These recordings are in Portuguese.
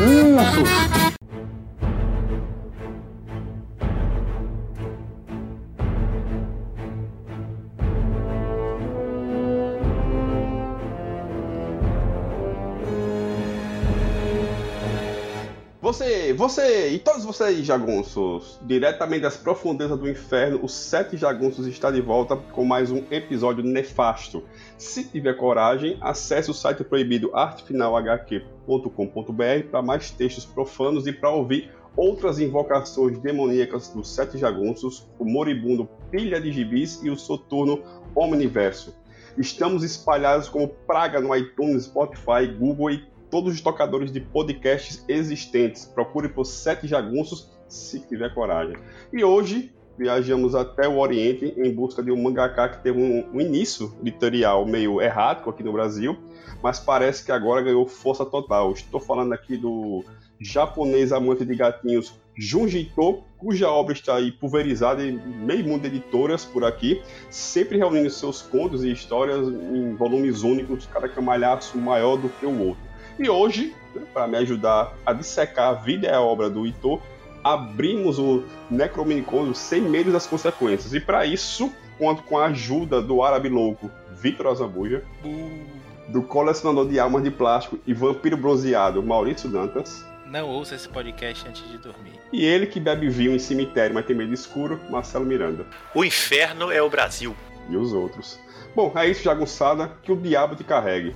os sete Você, e todos vocês jagunços, diretamente das profundezas do inferno, os sete jagunços está de volta com mais um episódio nefasto. Se tiver coragem, acesse o site proibido artefinalhq.com.br para mais textos profanos e para ouvir outras invocações demoníacas dos sete jagunços, o moribundo Pilha de Gibis e o soturno Omniverso. Estamos espalhados como praga no iTunes, Spotify, Google e todos os tocadores de podcasts existentes. Procure por Sete Jagunços se tiver coragem. E hoje viajamos até o Oriente em busca de um mangaka que teve um, um início editorial meio errático aqui no Brasil, mas parece que agora ganhou força total. Estou falando aqui do japonês amante de gatinhos Junji Ito, cuja obra está aí pulverizada em meio mundo de editoras por aqui, sempre reunindo seus contos e histórias em volumes únicos, cada camalhaço maior do que o outro. E hoje, para me ajudar a dissecar a vida e a obra do Ito, abrimos o Necrominicon sem medo das consequências. E para isso, conto com a ajuda do árabe louco Vitor Azambuja, do colecionador de almas de plástico e vampiro bronzeado Maurício Dantas. Não ouça esse podcast antes de dormir. E ele que bebe vinho em cemitério, mas tem medo escuro, Marcelo Miranda. O inferno é o Brasil. E os outros. Bom, é isso, jagunçada, que o diabo te carregue.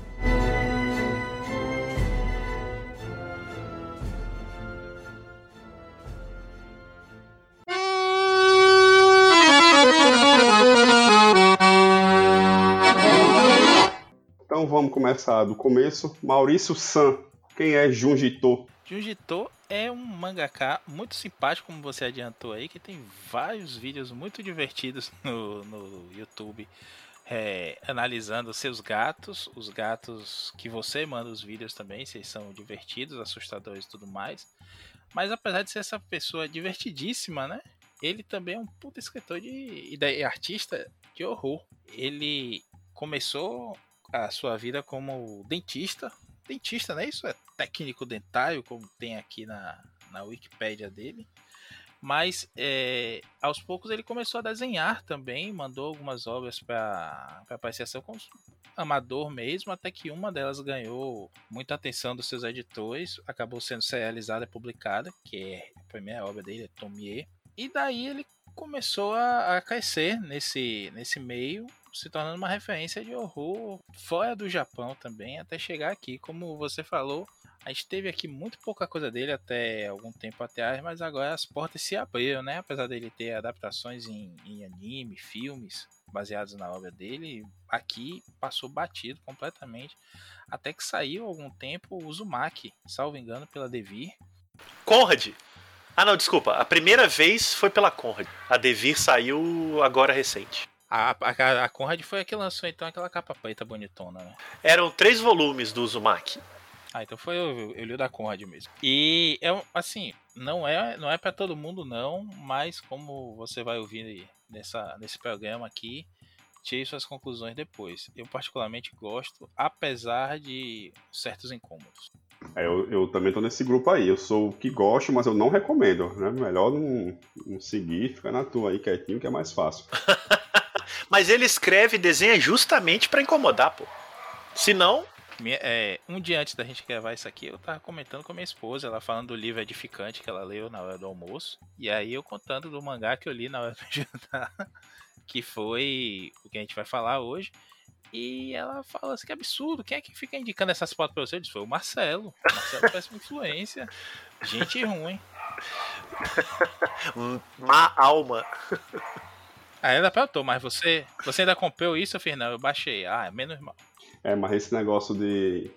Vamos começar do começo. Maurício San, quem é Junjito? Junjito é um mangaka muito simpático, como você adiantou aí, que tem vários vídeos muito divertidos no, no YouTube. É, analisando seus gatos, os gatos que você manda os vídeos também, eles são divertidos, assustadores e tudo mais. Mas apesar de ser essa pessoa divertidíssima, né? Ele também é um puta escritor de, e artista de horror. Ele começou a sua vida como dentista. Dentista, né? Isso é técnico dentário, como tem aqui na, na Wikipédia dele. Mas é, aos poucos ele começou a desenhar também, mandou algumas obras para apreciação como amador mesmo, até que uma delas ganhou muita atenção dos seus editores, acabou sendo serializada e publicada, que é a primeira obra dele, é Tomier. E daí ele começou a, a crescer nesse, nesse meio se tornando uma referência de horror fora do Japão também, até chegar aqui. Como você falou, a gente teve aqui muito pouca coisa dele até algum tempo atrás, mas agora as portas se abriram, né? Apesar dele ter adaptações em, em anime, filmes baseados na obra dele, aqui passou batido completamente. Até que saiu algum tempo o Uzumaki, salvo engano, pela Devir. Conrad! Ah, não, desculpa. A primeira vez foi pela Conrad. A Devir saiu agora recente. A, a, a Conrad foi a que lançou então aquela capa preta bonitona, né? Eram três volumes do Uzumaki. Ah, então foi eu, eu li o da Conrad mesmo. E é assim, não é não é para todo mundo não, mas como você vai ouvir nessa, nesse programa aqui, tire suas conclusões depois. Eu particularmente gosto, apesar de certos incômodos. É, eu, eu, também tô nesse grupo aí. Eu sou o que gosto, mas eu não recomendo. Né? Melhor não, não seguir, ficar na tua aí quietinho, que é mais fácil. Mas ele escreve e desenha justamente para incomodar, pô. Se não. É, um dia antes da gente gravar isso aqui, eu tava comentando com a minha esposa, ela falando do livro edificante que ela leu na hora do almoço. E aí eu contando do mangá que eu li na hora do jantar, que foi o que a gente vai falar hoje. E ela fala assim: que absurdo, quem é que fica indicando essas fotos pra você? Eu disse: foi o Marcelo. O Marcelo parece uma influência. Gente ruim. Má alma. Ah, ela perguntou, mas você, você ainda comprou isso? Eu fiz, não, eu baixei. Ah, é menos mal. É, mas esse negócio de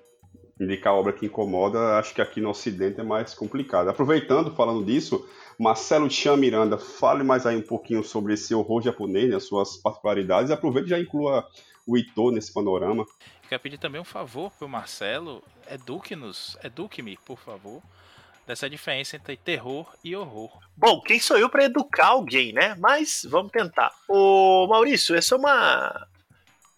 indicar obra que incomoda, acho que aqui no Ocidente é mais complicado. Aproveitando, falando disso, Marcelo Chan Miranda, fale mais aí um pouquinho sobre esse horror japonês, né, as suas particularidades, aproveite e já inclua o Ito nesse panorama. Quero pedir também um favor pro Marcelo, eduque-nos, eduque-me, por favor, dessa diferença entre terror e horror. Bom, quem sou eu para educar alguém, né? Mas vamos tentar. Ô Maurício, essa é uma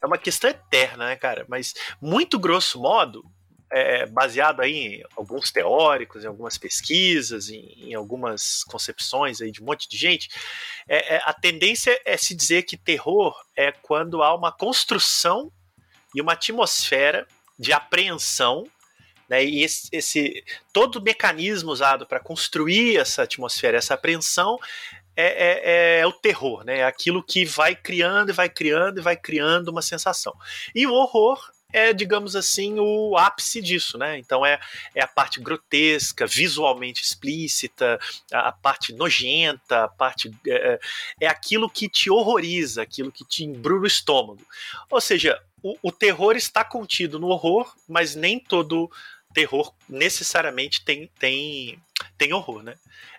é uma questão eterna, né, cara? Mas muito grosso modo, é, baseado aí em alguns teóricos, em algumas pesquisas, em, em algumas concepções aí de um monte de gente, é, é, a tendência é se dizer que terror é quando há uma construção e uma atmosfera de apreensão né, e esse, esse, todo o mecanismo usado para construir essa atmosfera, essa apreensão, é, é, é, o terror, né? É aquilo que vai criando e vai criando e vai criando uma sensação. E o horror é, digamos assim, o ápice disso, né? Então é, é a parte grotesca, visualmente explícita, a, a parte nojenta, a parte. É, é, aquilo que te horroriza, aquilo que te embrulha o estômago. Ou seja, o, o terror está contido no horror, mas nem todo terror necessariamente tem, tem, tem horror, né?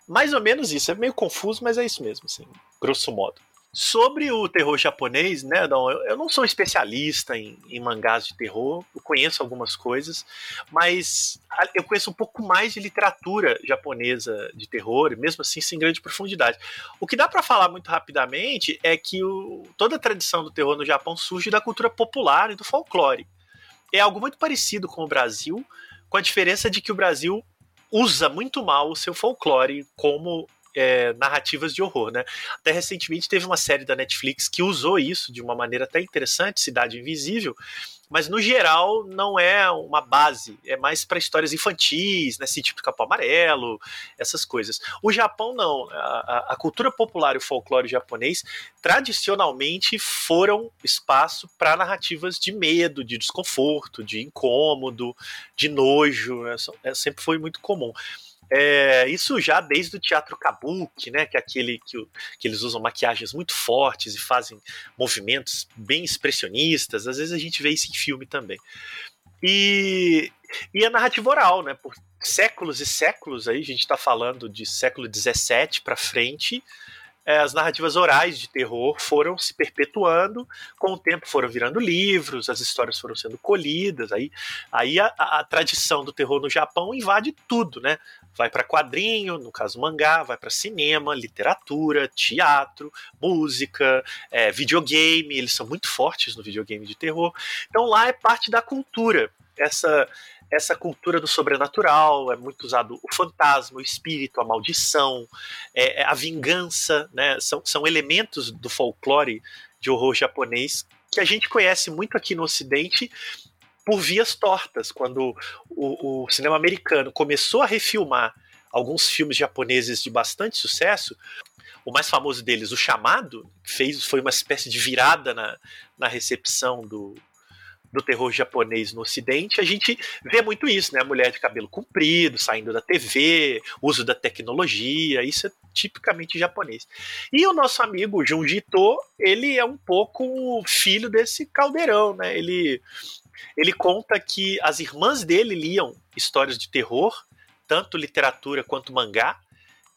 Mais ou menos isso, é meio confuso, mas é isso mesmo, assim, grosso modo. Sobre o terror japonês, né, não, eu não sou especialista em, em, mangás de terror, eu conheço algumas coisas, mas eu conheço um pouco mais de literatura japonesa de terror, mesmo assim sem grande profundidade. O que dá para falar muito rapidamente é que o, toda a tradição do terror no Japão surge da cultura popular e do folclore. É algo muito parecido com o Brasil, com a diferença de que o Brasil usa muito mal o seu folclore como é, narrativas de horror, né? Até recentemente teve uma série da Netflix que usou isso de uma maneira até interessante, Cidade Invisível, mas no geral não é uma base, é mais para histórias infantis, né, tipo Capão Amarelo, essas coisas. O Japão não, a, a, cultura popular e o folclore japonês tradicionalmente foram espaço para narrativas de medo, de desconforto, de incômodo, de nojo, né, é, sempre foi muito comum. É, isso já desde o teatro kabuki, né, que é aquele que, que, eles usam maquiagens muito fortes e fazem movimentos bem expressionistas. Às vezes a gente vê isso em filme também. E, e a narrativa oral, né, por séculos e séculos aí, a gente está falando de século XVII para frente, é, as narrativas orais de terror foram se perpetuando, com o tempo foram virando livros, as histórias foram sendo colhidas, aí, aí a, a, a tradição do terror no Japão invade tudo, né? Vai para quadrinho, no caso mangá, vai para cinema, literatura, teatro, música, é, videogame, eles são muito fortes no videogame de terror. Então lá é parte da cultura. Essa essa cultura do sobrenatural, é muito usado o fantasma, o espírito, a maldição, é, é, a vingança, né? São, são elementos do folclore de horror japonês que a gente conhece muito aqui no Ocidente por vias tortas. Quando o, o cinema americano começou a refilmar alguns filmes japoneses de bastante sucesso, o mais famoso deles, O Chamado, fez, foi uma espécie de virada na, na recepção do, do terror japonês no Ocidente, a gente vê muito isso, né? A mulher de cabelo comprido, saindo da TV, uso da tecnologia, isso é tipicamente japonês. E o nosso amigo Junji Ito, ele é um pouco filho desse caldeirão, né? Ele, ele conta que as irmãs dele liam histórias de terror, tanto literatura quanto mangá,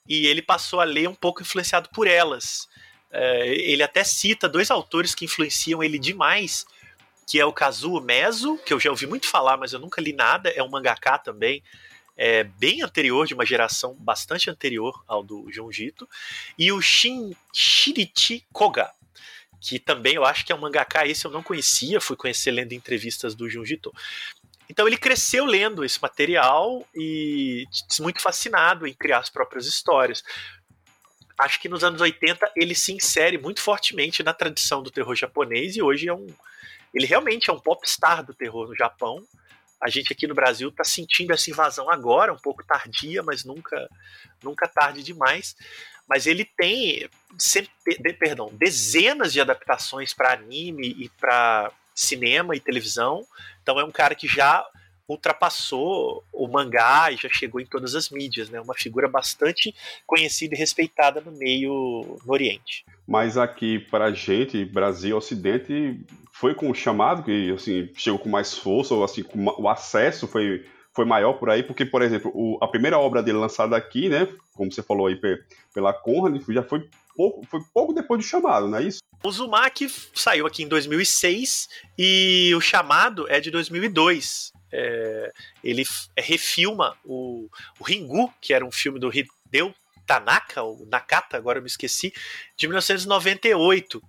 e ele passou a ler um pouco influenciado por elas. É, ele até cita dois autores que influenciam ele demais, que é o Kazuo Mezo, que eu já ouvi muito falar, mas eu nunca li nada, é um mangaka também, é bem anterior, de uma geração bastante anterior ao do Junjito, e o Shin Shirichi Koga, que também eu acho que é um mangaka, esse eu não conhecia, fui conhecer lendo entrevistas do Junjito. Então ele cresceu lendo esse material e muito fascinado em criar as próprias histórias. Acho que nos anos 80 ele se insere muito fortemente na tradição do terror japonês e hoje é um, ele realmente é um popstar do terror no Japão. A gente aqui no Brasil está sentindo essa invasão agora, um pouco tardia, mas nunca, nunca tarde demais. Mas ele tem, perdão, dezenas de adaptações para anime e para cinema e televisão. Então é um cara que já ultrapassou o mangá e já chegou em todas as mídias, né? Uma figura bastante conhecida e respeitada no meio no Oriente. Mas aqui para a gente, Brasil, Ocidente, foi com o chamado que assim chegou com mais força, ou assim, o acesso foi foi maior por aí, porque, por exemplo, o, a primeira obra dele lançada aqui, né, como você falou aí pela Conrad, já foi pouco, foi pouco depois do chamado, não é isso? O Uzumaki saiu aqui em 2006 e o chamado é de 2002. É, ele refilma o, o Ringu, que era um filme do Hideo Tanaka, ou Nakata, agora eu me esqueci, de 1998.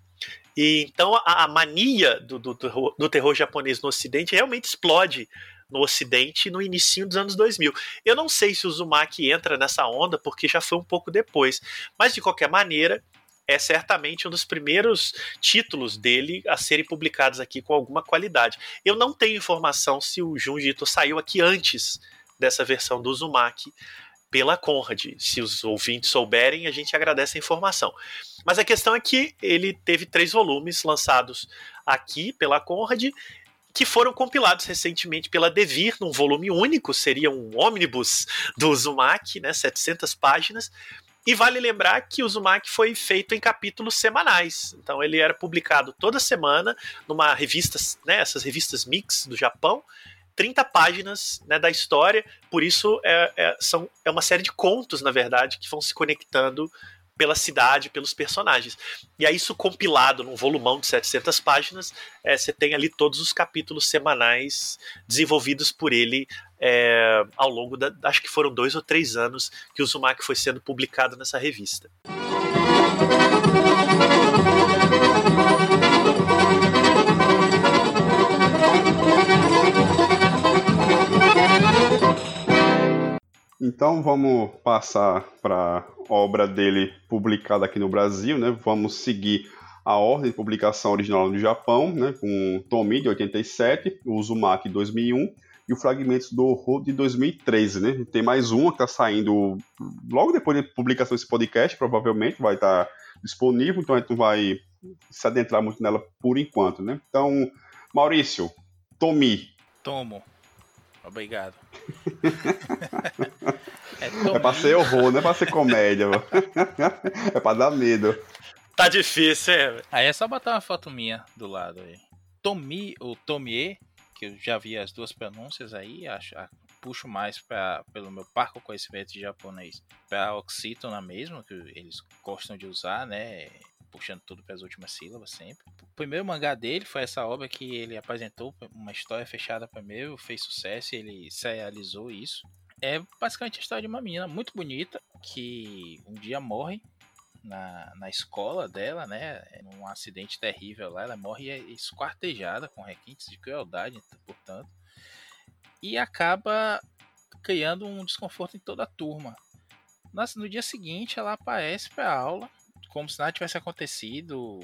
E então a, a mania do, do, do, terror japonês no Ocidente realmente explode no Ocidente no início dos anos 2000. Eu não sei se o Uzumaki entra nessa onda, porque já foi um pouco depois. Mas, de qualquer maneira, é certamente um dos primeiros títulos dele a serem publicados aqui com alguma qualidade. Eu não tenho informação se o Junji Ito saiu aqui antes dessa versão do Uzumaki pela Conrad. Se os ouvintes souberem, a gente agradece a informação. Mas a questão é que ele teve três volumes lançados aqui pela Conrad que foram compilados recentemente pela Devir num volume único, seria um ônibus do Uzumaki, né, 700 páginas. E vale lembrar que o Uzumaki foi feito em capítulos semanais. Então ele era publicado toda semana numa revista, né, essas revistas mix do Japão, 30 páginas né, da história, por isso é, é, são, é uma série de contos, na verdade, que vão se conectando pela cidade, pelos personagens. E aí, isso compilado num volumão de 700 páginas, é, você tem ali todos os capítulos semanais desenvolvidos por ele é, ao longo da. Acho que foram dois ou três anos que o Uzumaki foi sendo publicado nessa revista. Então vamos passar para a obra dele publicada aqui no Brasil, né? Vamos seguir a ordem de publicação original no Japão, né? Com Tomi de 87, o Uzumaki de 2001 e o Fragmentos do Horror de 2013, né? Tem mais uma que está saindo logo depois da publicação desse podcast, provavelmente vai estar tá disponível, então a gente não vai se adentrar muito nela por enquanto, né? Então, Maurício, Tomi. Tomo. Obrigado. é, é pra ser horror, não é pra ser comédia. é pra dar medo. Tá difícil, é? Aí é só botar uma foto minha do lado aí. Tomi ou Tomie, que eu já vi as duas pronúncias aí, acho, puxo mais pra, pelo meu parco conhecimento de japonês pra oxítona mesmo, que eles gostam de usar, né? Puxando tudo para as últimas sílabas sempre. O primeiro mangá dele foi essa obra que ele apresentou uma história fechada primeiro, fez sucesso ele serializou isso. É basicamente a história de uma menina muito bonita que um dia morre na, na escola dela, né? Num acidente terrível lá, ela morre esquartejada com requintes de crueldade, portanto, e acaba criando um desconforto em toda a turma. No dia seguinte, ela aparece para aula como se nada tivesse acontecido,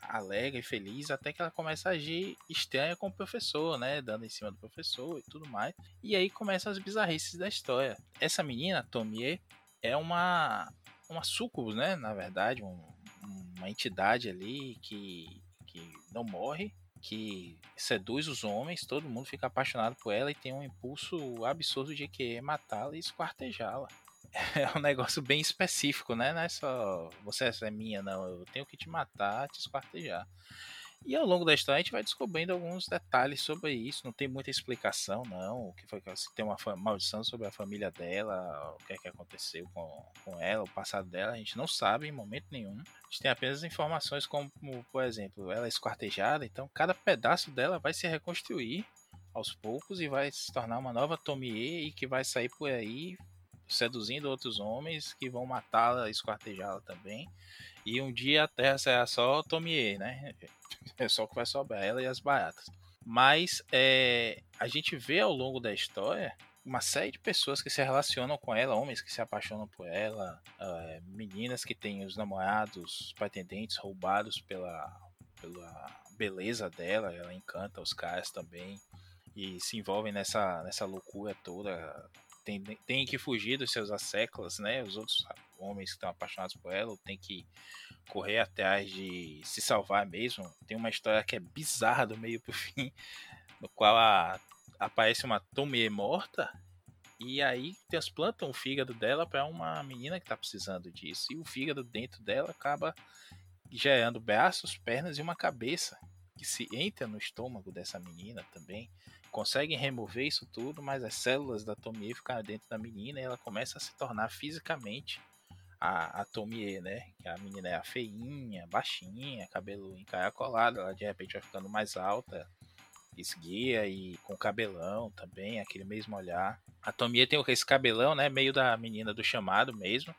alegre e feliz, até que ela começa a agir estranha com o professor, né? Dando em cima do professor e tudo mais. E aí começam as bizarrices da história. Essa menina, Tomie, é uma uma sucubus, né? Na verdade, um, uma entidade ali que, que não morre, que seduz os homens, todo mundo fica apaixonado por ela e tem um impulso absurdo de querer matá-la e esquartejá-la. é um negócio bem específico, né? Não é só você é minha, não. Eu tenho que te matar, te esquartejar. E ao longo da história a gente vai descobrindo alguns detalhes sobre isso. Não tem muita explicação, não. O que foi que se tem uma maldição sobre a família dela, o que é que aconteceu com, com ela, o passado dela, a gente não sabe em momento nenhum. A gente tem apenas informações como, por exemplo, ela é esquartejada, então cada pedaço dela vai se reconstruir aos poucos e vai se tornar uma nova Tomie e que vai sair por aí seduzindo outros homens que vão matá-la, esquartejá-la também. E um dia a terra será só Tomie, né? É só que vai sobrar ela e as baratas. Mas é, a gente vê ao longo da história uma série de pessoas que se relacionam com ela, homens que se apaixonam por ela, é, meninas que têm os namorados, pretendentes roubados pela, pela beleza dela, ela encanta os caras também e se envolvem nessa, nessa loucura toda tem, tem que fugir dos seus asseclas, né? Os outros homens que estão apaixonados por ela, tem que correr atrás de se salvar mesmo. Tem uma história que é bizarra do meio pro fim, no qual a, aparece uma Tomie morta e aí transplantam o fígado dela para uma menina que está precisando disso. E o fígado dentro dela acaba gerando braços, pernas e uma cabeça que se entra no estômago dessa menina também conseguem remover isso tudo, mas as células da Tomie ficam dentro da menina e ela começa a se tornar fisicamente a, a Tomie, né? Que a menina é a feinha, baixinha, cabelo encaracolado, ela de repente vai ficando mais alta, esguia e com cabelão também, aquele mesmo olhar. A Tomie tem esse cabelão, né? Meio da menina do chamado mesmo.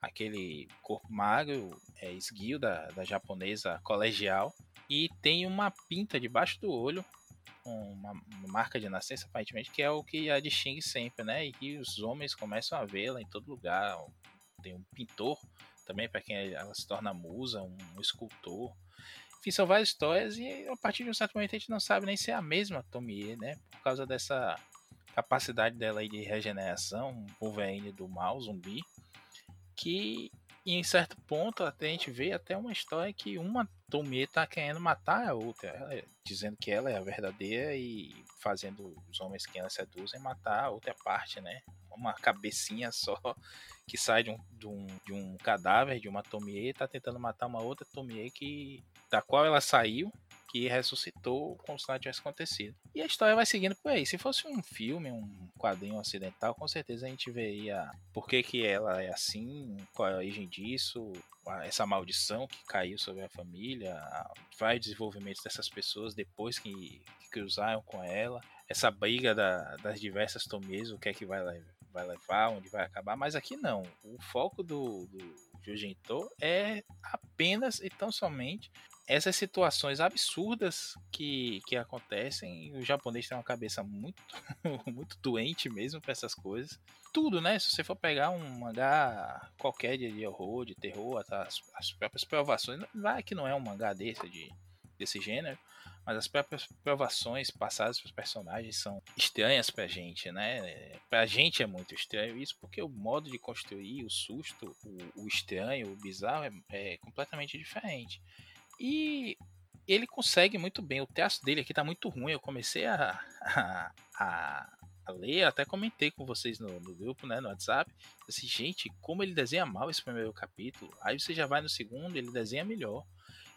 Aquele corpo magro, é esguio da, da japonesa colegial. E tem uma pinta debaixo do olho uma, marca de nascença, aparentemente, que é o que a distingue sempre, né? E os homens começam a vê-la em todo lugar. Tem um pintor também, para quem ela se torna musa, um, escultor. Enfim, são várias histórias e a partir de um certo momento a gente não sabe nem se é a mesma Tomie, né? Por causa dessa capacidade dela aí de regeneração, um Wolverine do mal, zumbi, que em certo ponto até a gente vê até uma história que uma Tomie tá querendo matar a outra, ela, dizendo que ela é a verdadeira e fazendo os homens que ela seduzem matar a outra parte, né? Uma cabecinha só que sai de um, de um, de um cadáver de uma Tomie tá tentando matar uma outra Tomie que da qual ela saiu, que ressuscitou como se nada tivesse acontecido. E a história vai seguindo por aí. Se fosse um filme, um quadrinho ocidental, com certeza a gente veria por que, que ela é assim, qual é a origem disso, essa maldição que caiu sobre a família, vários desenvolvimentos dessas pessoas depois que, que cruzaram com ela, essa briga da, das diversas Tomes, o que é que vai, vai levar, onde vai acabar, mas aqui não. O foco do, do é apenas e tão somente essas situações absurdas que, que acontecem. O japonês tem uma cabeça muito, muito doente mesmo para essas coisas. Tudo, né? Se você for pegar um mangá qualquer de horror, de terror, as, as próprias provações, vai que não é um mangá desse, de, desse gênero, mas as próprias provações passadas para os personagens são estranhas pra gente, né? Pra gente é muito estranho isso, porque o modo de construir o susto, o, o estranho, o bizarro é, é completamente diferente. E ele consegue muito bem. O texto dele aqui tá muito ruim. Eu comecei a, a, a, ler, até comentei com vocês no, no, grupo, né, no WhatsApp. Assim, gente, como ele desenha mal esse primeiro capítulo. Aí você já vai no segundo, ele desenha melhor.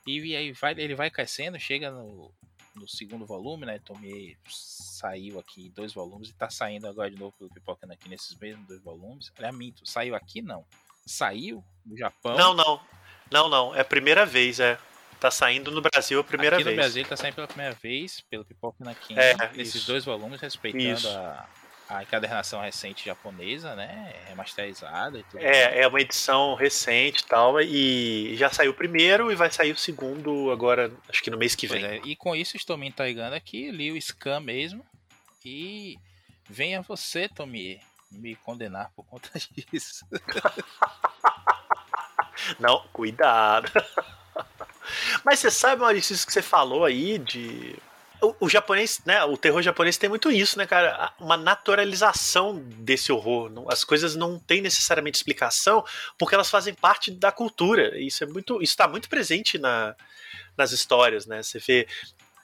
E, aí vai, ele vai crescendo, chega no, no segundo volume, né? Tomei, saiu aqui dois volumes e tá saindo agora de novo pelo Pipocando aqui nesses mesmos dois volumes. Olha, minto, saiu aqui não. Saiu do Japão. Não, não. Não, não. É a primeira vez, é. Tá saindo no Brasil a primeira Aqui vez. no Brasil tá saindo pela primeira vez, pelo Pipoca na Quinta, é, nesses isso. dois volumes, respeitando a, a encadernação recente japonesa, né? Remasterizada e tudo. É, é uma edição recente e tal, e já saiu o primeiro e vai sair o segundo agora, acho que no mês que vem. É, e com isso estou me entregando aqui, li o Scan mesmo, e venha você, Tomi, me condenar por conta disso. Não, cuidado. Mas você sabe, Maurício, isso que você falou aí de. O, o, japonês, né? O terror japonês tem muito isso, né, cara? Uma naturalização desse horror. As coisas não têm necessariamente explicação porque elas fazem parte da cultura. Isso é muito, isso está muito presente na, nas histórias, né? Você vê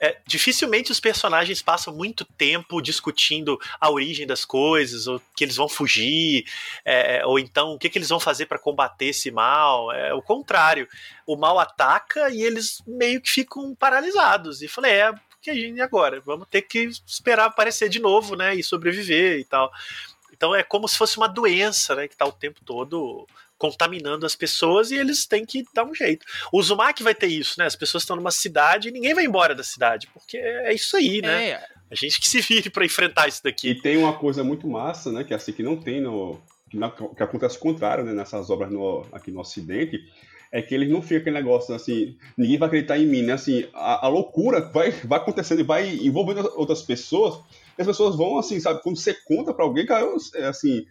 é, dificilmente os personagens passam muito tempo discutindo a origem das coisas, ou que eles vão fugir, é, ou então o que, que eles vão fazer para combater esse mal. É o contrário. O mal ataca e eles meio que ficam paralisados. E falei, é, porque a gente agora? Vamos ter que esperar aparecer de novo, né? E sobreviver e tal. Então é como se fosse uma doença, né? Que está o tempo todo contaminando as pessoas e eles têm que dar um jeito. O Zumak vai ter isso, né? As pessoas estão numa cidade e ninguém vai embora da cidade, porque é isso aí, né? É. A gente que se vire para enfrentar isso daqui. E tem uma coisa muito massa, né? Que é assim que não tem no. Que, na, que acontece o contrário, né? Nessas obras no, aqui no Ocidente é que eles não ficam aquele negócio assim, ninguém vai acreditar em mim, né? Assim, a, a loucura vai, vai acontecendo e vai envolvendo outras pessoas as pessoas vão, assim, sabe, quando você conta pra alguém, cara, é assim,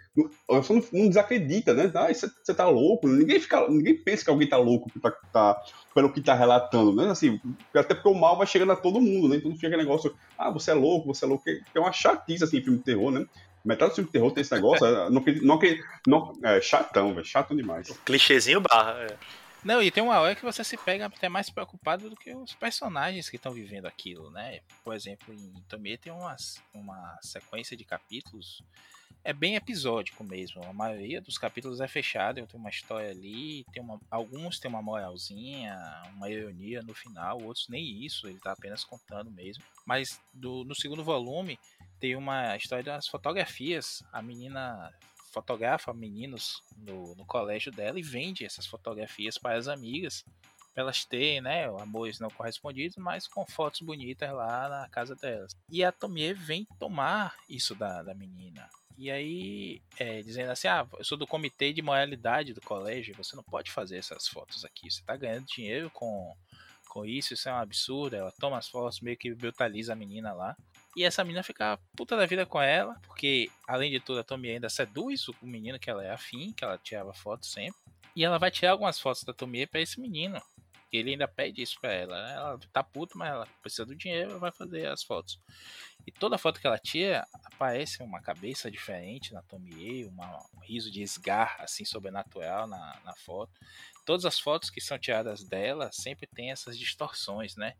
a pessoa não, não desacredita, né? Ah, você tá louco, ninguém, fica, ninguém pensa que alguém tá louco tá, tá, pelo que tá relatando, né? Assim, até porque o mal vai chegando a todo mundo, né? Então fica aquele negócio, ah, você é louco, você é louco, é uma chatice, assim, filme de terror, né? Metade do filme de terror tem esse negócio, não, não, não, é chatão, velho, chato demais. Clichêzinho barra, é. Não, e tem uma hora que você se pega até mais preocupado do que os personagens que estão vivendo aquilo, né? Por exemplo, em Tomie tem uma, uma sequência de capítulos, é bem episódico mesmo. A maioria dos capítulos é fechado, tem uma história ali, tem uma, alguns tem uma moralzinha, uma ironia no final, outros nem isso, ele está apenas contando mesmo. Mas do, no segundo volume tem uma história das fotografias. A menina fotografa meninos no, no colégio dela e vende essas fotografias para as amigas para elas terem, né, amores não correspondidos, mas com fotos bonitas lá na casa delas. E a Tomie vem tomar isso da, da menina. E aí, é, dizendo assim: ah, eu sou do comitê de moralidade do colégio, você não pode fazer essas fotos aqui. Você está ganhando dinheiro com com isso, isso é um absurdo. Ela toma as fotos, meio que brutaliza a menina lá. E essa menina fica puta da vida com ela, porque além de tudo a Tomie ainda seduz o menino que ela é afim, que ela tirava foto sempre. E ela vai tirar algumas fotos da Tomie para esse menino. Ele ainda pede isso pra ela. Né? Ela tá puta, mas ela precisa do dinheiro, vai fazer as fotos. E toda foto que ela tira, aparece uma cabeça diferente na Tomie, uma, um riso de esgar, assim, sobrenatural na, na foto. Todas as fotos que são tiradas dela sempre tem essas distorções, né?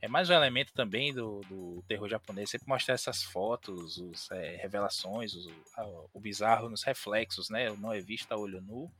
É mais um elemento também do, do terror japonês, sempre mostrar essas fotos, os é, revelações, o, o bizarro nos reflexos, né? Não é visto a olho nu,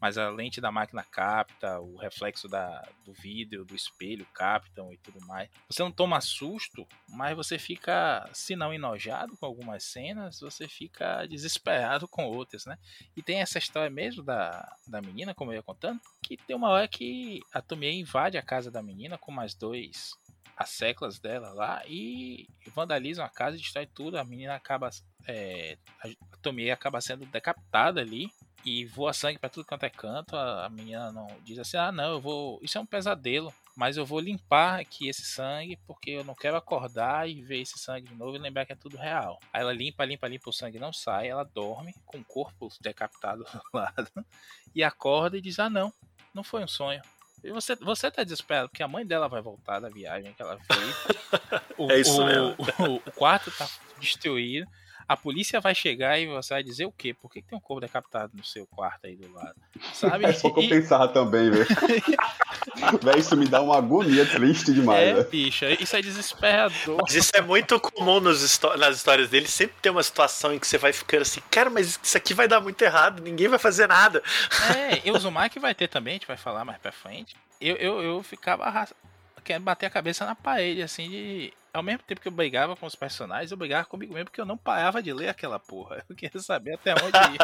mas a lente da máquina capta, o reflexo da, do vidro, do espelho captam e tudo mais. Você não toma susto, mas você fica, se não enojado com algumas cenas, você fica desesperado com outras, né? E tem essa história mesmo da, da menina, como eu ia contando, que tem uma hora que a Tomie invade a casa da menina com mais dois as seclas dela lá e vandalizam a casa, destrói tudo. A menina acaba. É, a Tomie acaba sendo decapitada ali e voa sangue para tudo quanto é canto. A, a, menina não diz assim: ah, não, eu vou. Isso é um pesadelo, mas eu vou limpar aqui esse sangue porque eu não quero acordar e ver esse sangue de novo e lembrar que é tudo real. Aí ela limpa, limpa, limpa, o sangue não sai. Ela dorme com o corpo decapitado do lado e acorda e diz: ah, não, não foi um sonho. E você, você tá desesperado porque a mãe dela vai voltar da viagem que ela fez. O, é isso mesmo. O, o, quarto tá destruído. A polícia vai chegar e você vai dizer o quê? Por que, tem um corpo decapitado no seu quarto aí do lado? Sabe? É só que eu pensar também, velho. Isso me dá uma agonia triste demais. É, véio. bicho, isso é desesperador. Mas isso é muito comum nos, nas histórias dele. Sempre tem uma situação em que você vai ficando assim, cara, mas isso aqui vai dar muito errado, ninguém vai fazer nada. É, e o Zumaki vai ter também, a gente vai falar mais pra frente. Eu, eu, eu ficava querendo bater a cabeça na parede, assim, de ao mesmo tempo que eu brigava com os personagens, eu brigava comigo mesmo porque eu não parava de ler aquela porra. Eu queria saber até onde ir.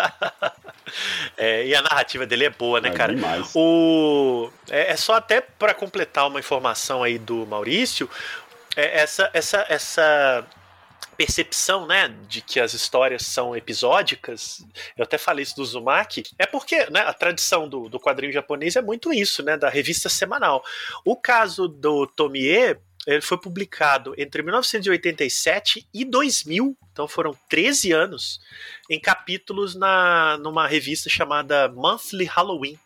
é, e a narrativa dele é boa, né, é cara? Demais. O... É, é só até para completar uma informação aí do Maurício, é, essa, essa, essa percepção, né, de que as histórias são episódicas, eu até falei isso do Zumaki, é porque né, a tradição do, do quadrinho japonês é muito isso, né, da revista semanal. O caso do Tomie ele foi publicado entre 1987 e 2000, então foram 13 anos, em capítulos na, numa revista chamada Monthly Halloween.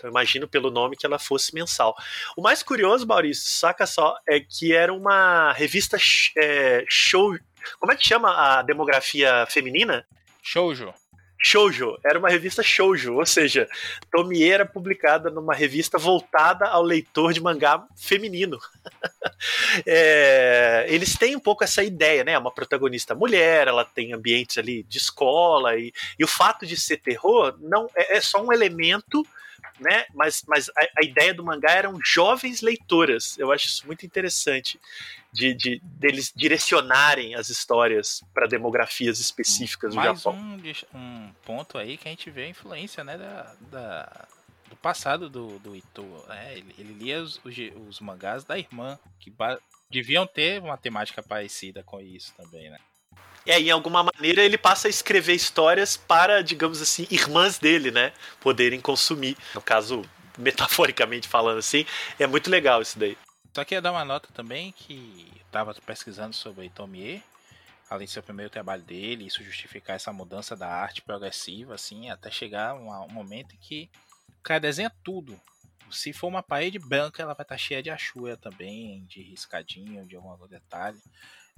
Então imagino pelo nome que ela fosse mensal. O mais curioso, Maurício, saca só, é que era uma revista é, show. Como é que chama a demografia feminina? Shoujo. Shoujo, era uma revista shoujo, ou seja, Tomie era publicada numa revista voltada ao leitor de mangá feminino. é, eles têm um pouco essa ideia, né? Uma protagonista mulher, ela tem ambientes ali de escola e, e o fato de ser terror não é, é só um elemento né? Mas, mas a, a, ideia do mangá eram jovens leitoras. Eu acho isso muito interessante de, de deles direcionarem as histórias para demografias específicas Mais do Japão. Um, um ponto aí que a gente vê a influência, né, da, da do passado do, do Ito. Né? Ele, ele lia os, os, os, mangás da irmã, que deviam ter uma temática parecida com isso também, né? É, em alguma maneira ele passa a escrever histórias para, digamos assim, irmãs dele, né? Poderem consumir. No caso, metaforicamente falando assim, é muito legal isso daí. Só queria dar uma nota também que estava pesquisando sobre Tomie, além de ser o primeiro trabalho dele, isso justificar essa mudança da arte progressiva, assim, até chegar um, um momento em que o cara desenha tudo. Se for uma parede branca, ela vai estar tá cheia de achura também, de riscadinho, de algum detalhe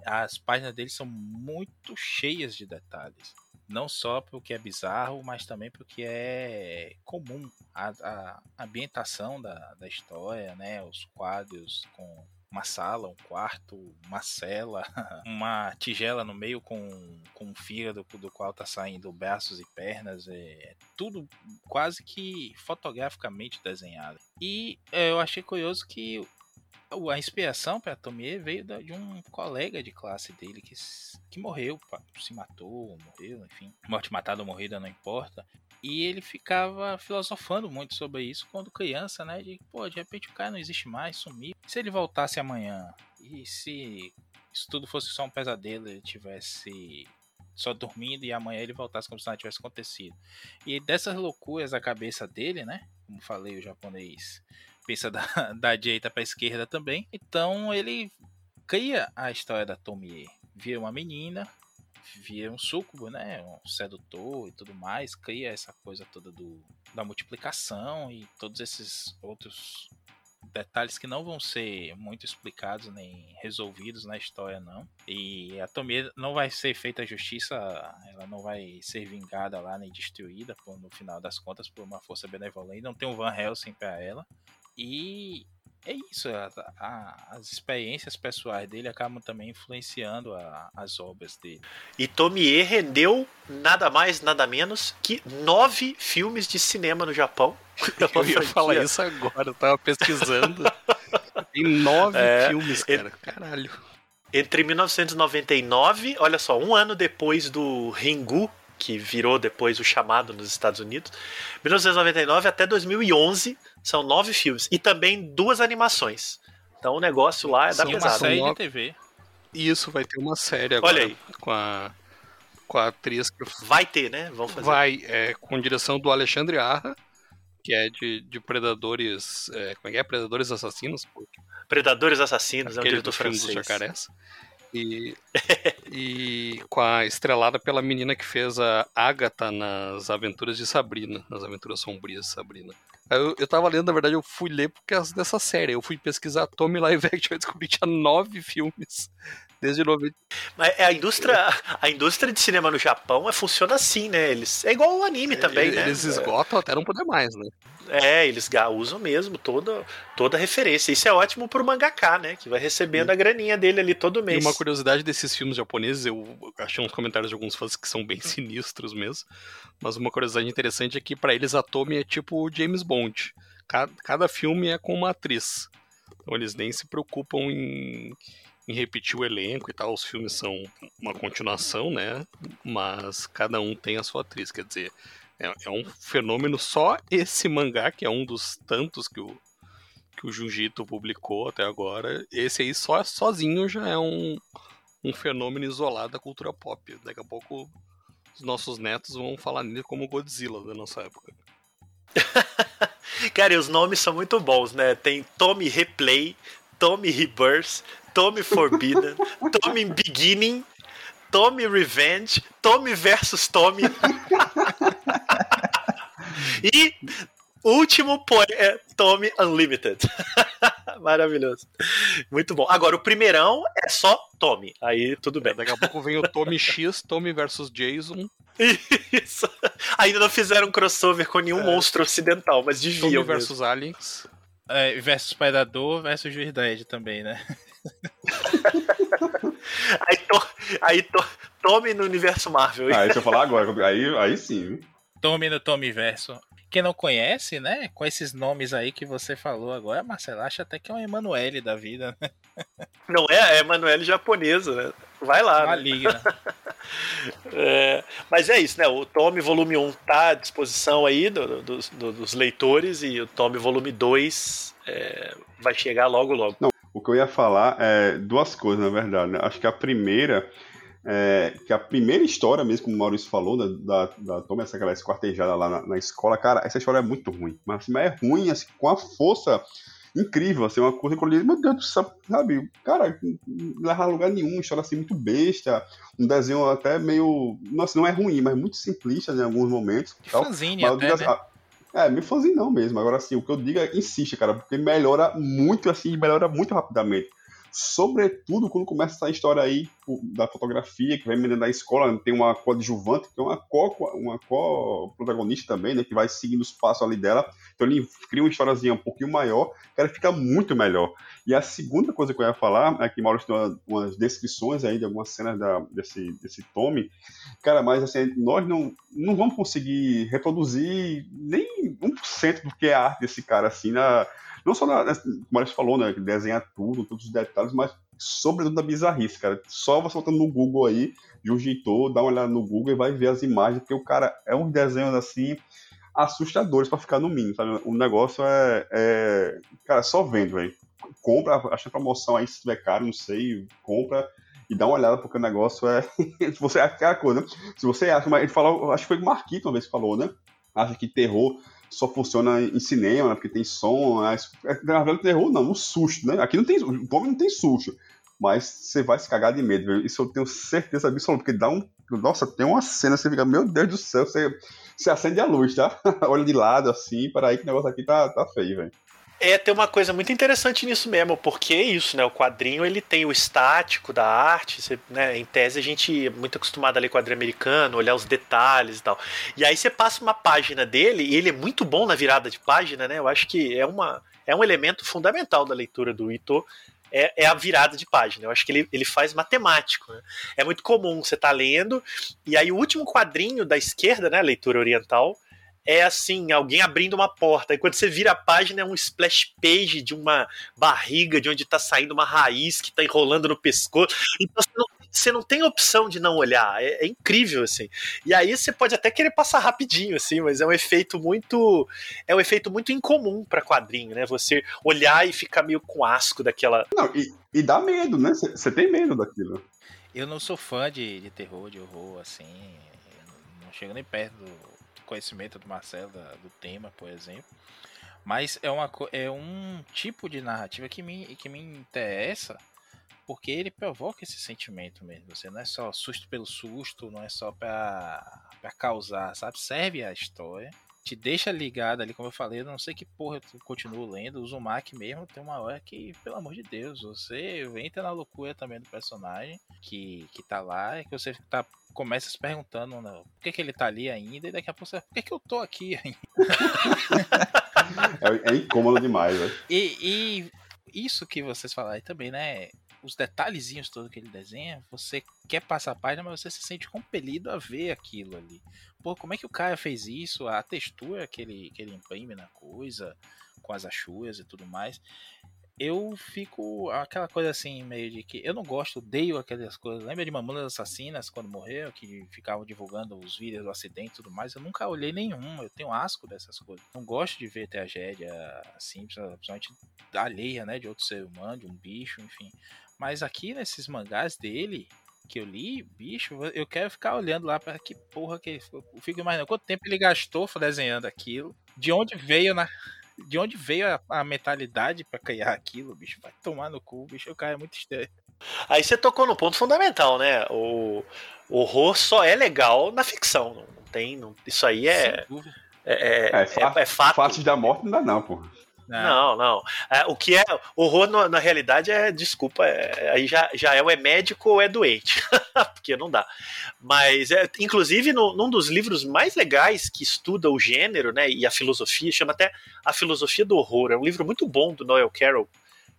as páginas dele são muito cheias de detalhes. Não só porque é bizarro, mas também porque é comum. A, a ambientação da, da história, né? Os quadros com uma sala, um quarto, uma cela, uma tigela no meio com, com um fígado do qual tá saindo braços e pernas, é tudo quase que fotograficamente desenhado. E é, eu achei curioso que a inspiração para Tomie veio de um colega de classe dele que, que morreu, se matou, morreu, enfim, morte matada ou morrida não importa. E ele ficava filosofando muito sobre isso quando criança, né? De, pô, de repente o cara não existe mais, sumiu. Se ele voltasse amanhã e se isso tudo fosse só um pesadelo, ele tivesse só dormindo e amanhã ele voltasse como se nada tivesse acontecido. E dessas loucuras da cabeça dele, né? Como falei, o japonês pensa da, da direita para a esquerda também. Então ele cria a história da Tomie. Vira uma menina, vira um súcubo, né? Um sedutor e tudo mais. Cria essa coisa toda do, da multiplicação e todos esses outros detalhes que não vão ser muito explicados nem resolvidos na história, não. E a Tomie não vai ser feita justiça, ela não vai ser vingada lá nem destruída, por, no final das contas, por uma força benevolente. Não tem um Van Helsing para ela. E é isso, a, a, as experiências pessoais dele acabam também influenciando a, as obras dele. E Tomie rendeu nada mais, nada menos que nove filmes de cinema no Japão. Eu ia falar isso agora, eu tava pesquisando. Tem nove é, filmes, cara. Caralho. Entre 1999, olha só, um ano depois do Ringu, que virou depois o chamado nos Estados Unidos, 1999 até 2011 são nove filmes e também duas animações. Então o negócio lá é da pesada. Uma série de TV. Isso vai ter uma série agora. Olha aí. Com a com a atriz que vai ter, né? Vamos fazer. Vai, é, com direção do Alexandre Arra, que é de, de Predadores, é, como é que é? Predadores Assassinos. Predadores Assassinos, Aquele é um diretor francês. Dos jacarés. E, e com a estrelada pela menina que fez a Agatha nas Aventuras de Sabrina, nas Aventuras Sombrias de Sabrina. Eu, eu tava lendo, na verdade, eu fui ler por causa dessa série. Eu fui pesquisar Tommy Live Action e descobri que tinha nove filmes desde 90. Mas é a indústria, a indústria de cinema no Japão é, funciona assim, né? Eles, é igual o anime também, eles, né? Eles esgotam até não poder mais, né? É, eles usam mesmo toda, toda referência. Isso é ótimo pro mangaka, né? Que vai recebendo a graninha dele ali todo mês. E uma curiosidade desses filmes japoneses, eu achei uns comentários de alguns fãs que são bem sinistros mesmo. Mas uma curiosidade interessante é que para eles a Tommy é tipo o James Bond. Cada, cada filme é com uma atriz. Então eles nem se preocupam em, em repetir o elenco e tal. Os filmes são uma continuação, né? Mas cada um tem a sua atriz. Quer dizer, é, é um fenômeno só esse mangá, que é um dos tantos que o, que o Jujito publicou até agora. Esse aí só sozinho já é um, um fenômeno isolado da cultura pop. Daqui a pouco os nossos netos vão falar nele como Godzilla da nossa época. Cara, e os nomes são muito bons, né? Tem Tommy Replay, Tommy Rebirth, Tommy Forbidden, Tommy Beginning, Tommy Revenge, Tommy versus Tommy. e último é Tommy Unlimited. Maravilhoso. Muito bom. Agora, o primeirão é só Tommy. Aí tudo bem. Daqui a pouco vem o Tommy X, Tommy versus Jason. Isso. Ainda não fizeram crossover com nenhum é. monstro ocidental, mas deviam. Tommy versus Aliens. É, versus Predador versus Juiz também, né? aí, to, aí to, tome no universo Marvel. Ah, deixa eu falar agora. Aí, aí sim, viu? Tome no Tome Verso. Quem não conhece, né? Com esses nomes aí que você falou agora, Marcelo, acha até que é um Emanuele da vida, né? Não é, é Emanuele japonesa, né? Vai lá. Maligna. Né? é, mas é isso, né? O Tome Volume 1 tá à disposição aí do, do, do, dos leitores e o Tome Volume 2 é, vai chegar logo, logo. Não, o que eu ia falar é duas coisas, na verdade. Né? Acho que a primeira é, que a primeira história, mesmo como o Maurício falou, né, da, da, da Tommy, essa aquela esquartejada lá na, na, escola, cara, essa história é muito ruim. Mas, assim, mas é ruim, assim, com a força incrível, assim, uma coisa que eu li, meu Deus do céu, sabe, cara, não leva a lugar nenhum, história assim muito besta, um desenho até meio, nossa, não é ruim, mas muito simplista em alguns momentos. Fanzine até, digo, né? É, me fãzinho não mesmo. Agora, assim, o que eu digo é insiste, cara, porque melhora muito, assim, melhora muito rapidamente. Sobretudo quando começa essa história aí da fotografia, que vai menina da escola, tem uma coadjuvante, que é uma co-protagonista uma co também, né? Que vai seguindo os passos ali dela. Então ele cria uma historiazinha um pouquinho maior, ela fica muito melhor. E a segunda coisa que eu ia falar é que Maurício tem umas descrições aí de algumas cenas da, desse, desse tome. Cara, mas assim, nós não, não vamos conseguir reproduzir nem 1% do que é a arte desse cara, assim, na não só, na, como a gente falou, né? Desenhar tudo, todos os detalhes, mas sobretudo da bizarrice, cara. Só você botando no Google aí, Jiu-Jitsu, dá uma olhada no Google e vai ver as imagens, porque o cara é uns desenhos assim assustadores para ficar no mínimo, sabe? O negócio é, é cara, só vendo, velho. Compra, acha promoção aí se tiver caro, não sei, compra e dá uma olhada, porque o negócio é. se você é aquela coisa, né? Se você acha, mas ele falou, acho que foi o Marquito uma vez que falou, né? Acha que terror só funciona em cinema, né, porque tem som. Né? Na verdade, terror não, o susto, né? Aqui não tem. O povo não tem susto. Mas você vai se cagar de medo, viu? Isso eu tenho certeza absoluta, porque dá um. Nossa, tem uma cena, você fica, meu Deus do céu, você, você acende a luz, tá? Olha de lado assim, para aí que o negócio aqui tá, tá feio, velho. É, tem uma coisa muito interessante nisso mesmo, porque é isso, né? O quadrinho ele tem o estático da arte, você, né? Em tese a gente é muito acostumado a ler quadrinho americano, olhar os detalhes e tal. E aí você passa uma página dele e ele é muito bom na virada de página, né? Eu acho que é, uma, é um elemento fundamental da leitura do Ito. É, é, a virada de página. Eu acho que ele, ele faz matemático. Né? É muito comum você tá lendo, e aí o último quadrinho da esquerda, né, leitura oriental, é assim, alguém abrindo uma porta. E quando você vira a página, é um splash page de uma barriga de onde tá saindo uma raiz que tá enrolando no pescoço. Então você não, você não tem opção de não olhar. É, é, incrível, assim. E aí você pode até querer passar rapidinho, assim, mas é um efeito muito. É um efeito muito incomum para quadrinho, né? Você olhar e ficar meio com asco daquela. Não, e, e dá medo, né? Você tem medo daquilo. Eu não sou fã de, de terror, de horror, assim. Não chego nem perto do conhecimento do Marcelo da, do tema, por exemplo. Mas é, uma, é um tipo de narrativa que me, que me interessa porque ele provoca esse sentimento mesmo. Você não é só susto pelo susto, não é só para causar, sabe? Serve a história te deixa ligado ali, como eu falei, eu não sei que porra eu continuo lendo, o Zumak mesmo tem uma hora que, pelo amor de Deus, você entra na loucura também do personagem que, que tá lá, e que você tá, começa se perguntando né, por que, que ele tá ali ainda, e daqui a pouco você, por que, que eu tô aqui ainda? é, é incômodo demais, velho. E, e isso que vocês falaram aí também, né? Os detalhezinhos todo que ele desenha, você quer passar a página, mas você se sente compelido a ver aquilo ali. Pô, como é que o cara fez isso? A textura que ele, que ele imprime na coisa, com as achuras e tudo mais. Eu fico aquela coisa assim, meio de que eu não gosto, odeio aquelas coisas. Lembra de Mamonas Assassinas quando morreu, que ficavam divulgando os vídeos do acidente e tudo mais? Eu nunca olhei nenhum, eu tenho asco dessas coisas. Não gosto de ver tragédia assim, principalmente alheia, né, de outro ser humano, de um bicho, enfim. Mas aqui nesses mangás dele, que eu li, bicho, eu quero ficar olhando lá para que porra que eu fico imaginando quanto tempo ele gastou desenhando aquilo, de onde veio na de onde veio a, a mentalidade para criar aquilo, bicho, vai tomar no cu, bicho, o cara é muito estranho. Aí você tocou no ponto fundamental, né? O, o horror só é legal na ficção, não tem, não, isso aí é é, é, é, é, é fato. Fatos da morte não dá não, porra. É. Não, não. É, o que é horror no, na realidade é, desculpa, é, aí já, já é ou é médico ou é doente, porque não dá. Mas, é, inclusive, no, num dos livros mais legais que estuda o gênero né, e a filosofia, chama até A Filosofia do Horror. É um livro muito bom do Noel Carroll,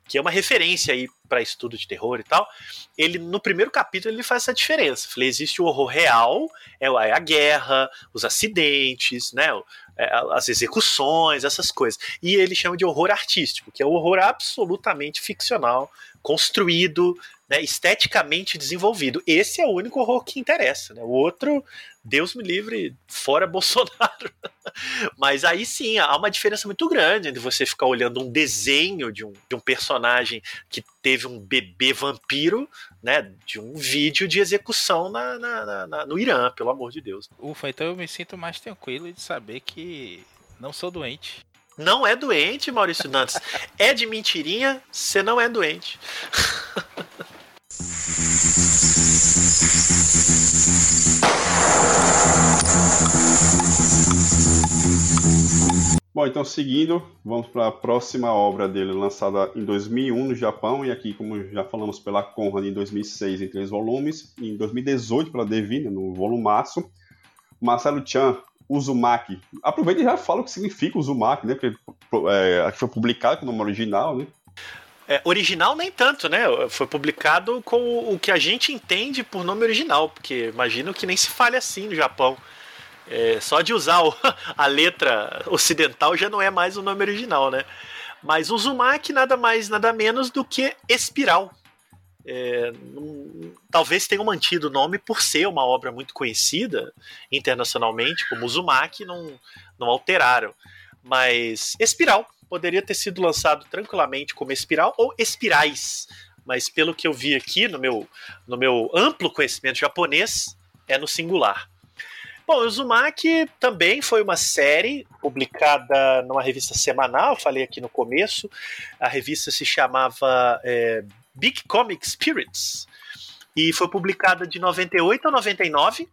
que é uma referência aí para estudo de terror e tal. Ele no primeiro capítulo ele faz essa diferença. Falei, existe o horror real, é a guerra, os acidentes, né, é, as execuções, essas coisas. E ele chama de horror artístico, que é o horror absolutamente ficcional, construído, né, esteticamente desenvolvido. Esse é o único horror que interessa. Né? O outro, Deus me livre, fora Bolsonaro. Mas aí sim, há uma diferença muito grande entre você ficar olhando um desenho de um, de um personagem que teve um bebê vampiro, né, de um vídeo de execução na, na, na, no Irã, pelo amor de Deus. Ufa, então eu me sinto mais tranquilo de saber que não sou doente. Não é doente, Maurício Nantes. é de mentirinha, você não é doente. Bom, então seguindo, vamos para a próxima obra dele, lançada em 2001 no Japão, e aqui, como já falamos, pela Conrad em 2006 em três volumes, e em 2018 pela Devine, no volumaço. Marcelo Chan, Uzumaki. Aproveita e já fala o que significa Uzumaki, né? Porque é, foi publicado com o nome original, né? É, original nem tanto, né? Foi publicado com o que a gente entende por nome original, porque imagino que nem se fale assim no Japão. É, só de usar o, a letra ocidental já não é mais o nome original, né? Mas o Uzumaki nada mais, nada menos do que espiral. É, talvez tenham mantido o nome por ser uma obra muito conhecida internacionalmente, como Uzumaki, não, não alteraram. Mas espiral poderia ter sido lançado tranquilamente como espiral ou espirais. Mas pelo que eu vi aqui no meu, no meu amplo conhecimento japonês, é no singular. Bom, o Uzumaki também foi uma série publicada numa revista semanal, falei aqui no começo. A revista se chamava é, Big Comic Spirits e foi publicada de 98 a 99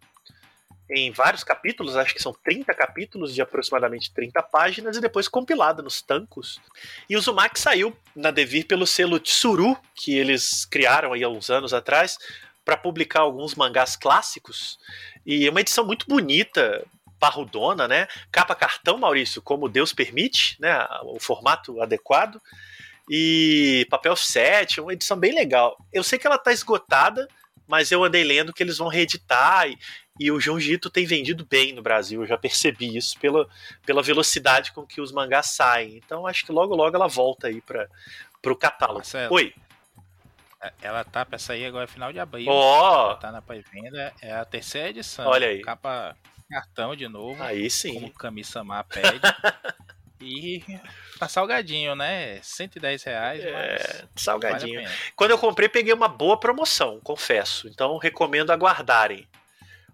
em vários capítulos, acho que são 30 capítulos de aproximadamente 30 páginas, e depois compilada nos tancos. E o Uzumaki saiu na Devir pelo selo Tsuru, que eles criaram aí há uns anos atrás, para publicar alguns mangás clássicos. E é uma edição muito bonita, parrudona, né? Capa cartão, Maurício, como Deus permite, né? O formato adequado. E papel offset, uma edição bem legal. Eu sei que ela está esgotada, mas eu andei lendo que eles vão reeditar e, e o Junjito tem vendido bem no Brasil, eu já percebi isso pela, pela velocidade com que os mangás saem. Então acho que logo logo ela volta aí para o catálogo. Marcelo, Oi. É, ela tá para sair agora final de abril. Ó! Oh. Tá na pré-venda, é a terceira edição. Olha aí. Capa cartão de novo. Aí sim. Como Kami-sama pede. e tá salgadinho, né? 110 reais. É, salgadinho. Vale Quando eu comprei, peguei uma boa promoção, confesso. Então recomendo aguardarem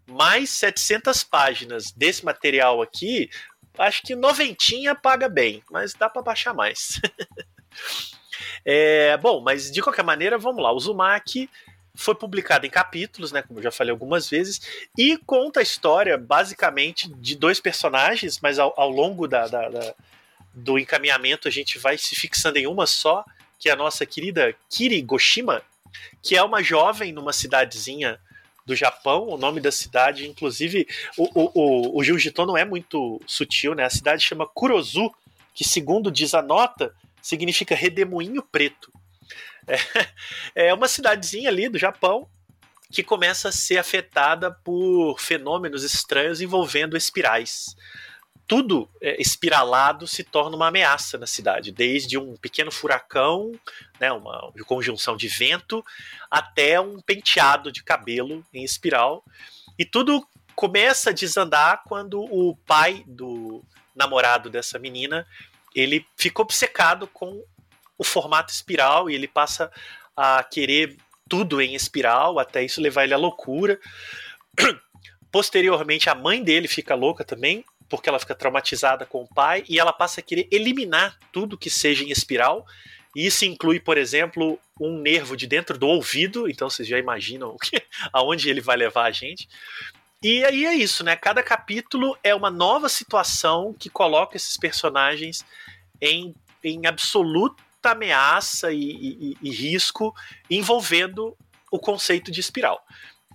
mais 700 páginas desse material aqui, acho que noventinha paga bem, mas dá para baixar mais. é, bom, mas de qualquer maneira, vamos lá. O Uzumaki foi publicado em capítulos, né, como eu já falei algumas vezes, e conta a história basicamente de dois personagens, mas ao, ao longo da, da, da, do encaminhamento a gente vai se fixando em uma só, que é a nossa querida Kiri Goshima, que é uma jovem numa cidadezinha do Japão, o nome da cidade, inclusive o, o, o, o Jiu-Jitsu não é muito sutil, né? A cidade chama Kurozu, que segundo diz a nota, significa redemoinho preto. É, é uma cidadezinha ali do Japão que começa a ser afetada por fenômenos estranhos envolvendo espirais tudo é, espiralado se torna uma ameaça na cidade, desde um pequeno furacão, né, uma conjunção de vento, até um penteado de cabelo em espiral. E tudo começa a desandar quando o pai do namorado dessa menina ele fica obcecado com o formato espiral e ele passa a querer tudo em espiral, até isso levar ele à loucura. Posteriormente, a mãe dele fica louca também, porque ela fica traumatizada com o pai e ela passa a querer eliminar tudo que seja em espiral. E isso inclui, por exemplo, um nervo de dentro do ouvido, então vocês já imaginam que, aonde ele vai levar a gente. E aí é isso, né? Cada capítulo é uma nova situação que coloca esses personagens em, em absoluta ameaça e, e, e risco envolvendo o conceito de espiral.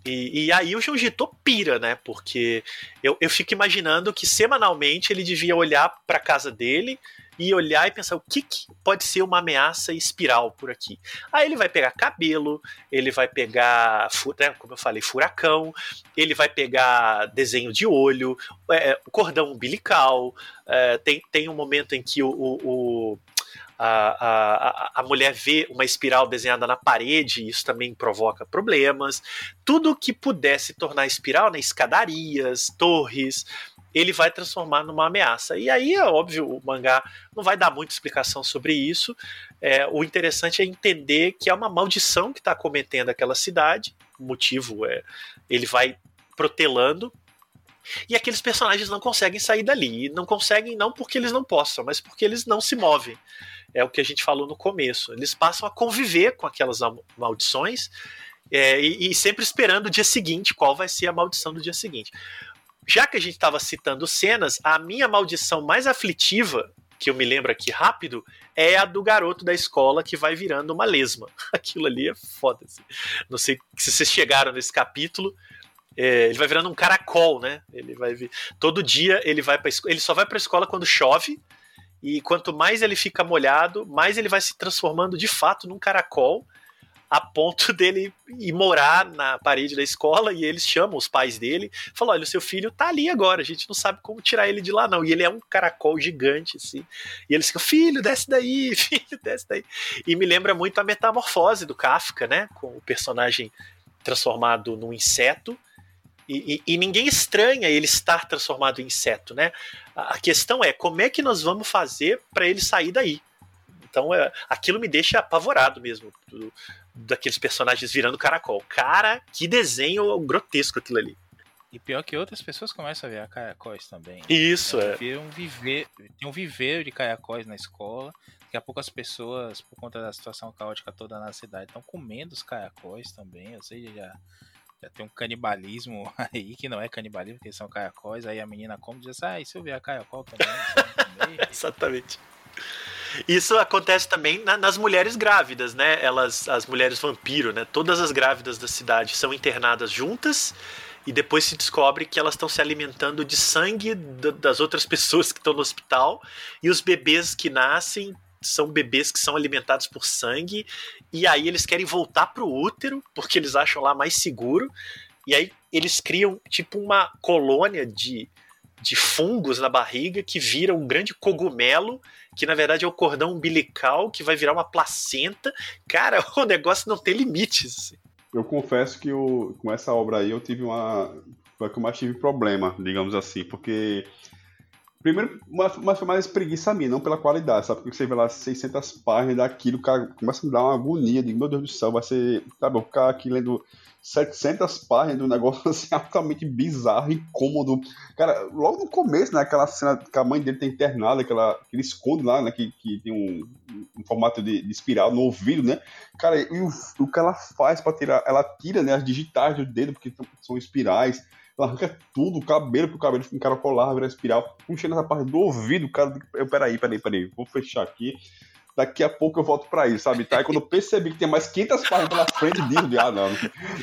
E, e, aí o Jiu-Jitsu pira, né? Porque eu, eu fico imaginando que semanalmente ele devia olhar para casa dele e olhar e pensar o que, que, pode ser uma ameaça espiral por aqui. Aí ele vai pegar cabelo, ele vai pegar, né, como eu falei, furacão, ele vai pegar desenho de olho, é, cordão umbilical. É, tem, tem um momento em que o, o a, a, a mulher vê uma espiral desenhada na parede, isso também provoca problemas. Tudo que pudesse tornar espiral, né, escadarias, torres, ele vai transformar numa ameaça. E aí, é óbvio, o mangá não vai dar muita explicação sobre isso. É, o interessante é entender que é uma maldição que está cometendo aquela cidade. O motivo é ele vai protelando e aqueles personagens não conseguem sair dali. E não conseguem não porque eles não possam, mas porque eles não se movem é o que a gente falou no começo. Eles passam a conviver com aquelas maldições é, e, e, sempre esperando o dia seguinte, qual vai ser a maldição do dia seguinte. Já que a gente estava citando cenas, a minha maldição mais aflitiva, que eu me lembro aqui rápido, é a do garoto da escola que vai virando uma lesma. Aquilo ali é foda. -se. Não sei se vocês chegaram nesse capítulo. É, ele vai virando um caracol, né? Ele vai todo dia ele vai para ele só vai para a escola quando chove e quanto mais ele fica molhado, mais ele vai se transformando de fato num caracol, a ponto dele ir morar na parede da escola e eles chamam os pais dele, falam: olha, o seu filho tá ali agora, a gente não sabe como tirar ele de lá, não. E ele é um caracol gigante, assim. E eles ficam: filho, desce daí, filho, desce daí. E me lembra muito a metamorfose do Kafka, né? Com o personagem transformado num inseto e, e, e, ninguém estranha ele estar transformado em inseto, né? A, questão é como é que nós vamos fazer para ele sair daí. Então, é, aquilo me deixa apavorado mesmo, do, daqueles personagens virando caracol. Cara, que desenho grotesco aquilo ali. E pior que outras pessoas começam a ver a caiacóis também. Isso, é. Um viver, tem um viveiro de caiacóis na escola. Daqui a pouco as pessoas, por conta da situação caótica toda na cidade, estão comendo os caiacóis também. Ou seja, já, já tem um canibalismo aí, que não é canibalismo, porque são caiacóis. Aí a menina come e diz assim, ah, e se eu a caiacó também? Exatamente. Isso acontece também na, nas mulheres grávidas, né? Elas, as mulheres vampiro, né? Todas as grávidas da cidade são internadas juntas e depois se descobre que elas estão se alimentando de sangue das outras pessoas que estão no hospital e os bebês que nascem são bebês que são alimentados por sangue e aí eles querem voltar pro útero porque eles acham lá mais seguro e aí eles criam tipo uma colônia de de fungos na barriga que vira um grande cogumelo, que na verdade é o cordão umbilical, que vai virar uma placenta. Cara, o negócio não tem limites. Eu confesso que eu, com essa obra aí eu tive uma. Foi que eu mais tive problema, digamos assim, porque. Primeiro, mas, foi mais preguiça minha, não pela qualidade, sabe? Porque você vê lá 600 páginas daquilo, o cara começa a me dar uma agonia, digo, meu Deus do céu, vai ser. Sabe, eu ficar aqui lendo 700 páginas de um negócio assim, altamente bizarro, incômodo. Cara, logo no começo, né, aquela cena que a mãe dele tá internada, aquela, que ele esconde lá, né, que, que tem um, um formato de, de, espiral no ouvido, né? Cara, e o, o que ela faz para tirar, ela tira, né, as digitais do dedo, porque são espirais, ela arranca tudo, o cabelo, pro cabelo fica encaracolado, vira espiral. Um chega nessa parte do ouvido, cara, eu, peraí, peraí, peraí, vou fechar aqui daqui a pouco eu volto pra isso, sabe? Tá? Aí quando eu percebi que tem mais 500 páginas pela frente disso, ah, não,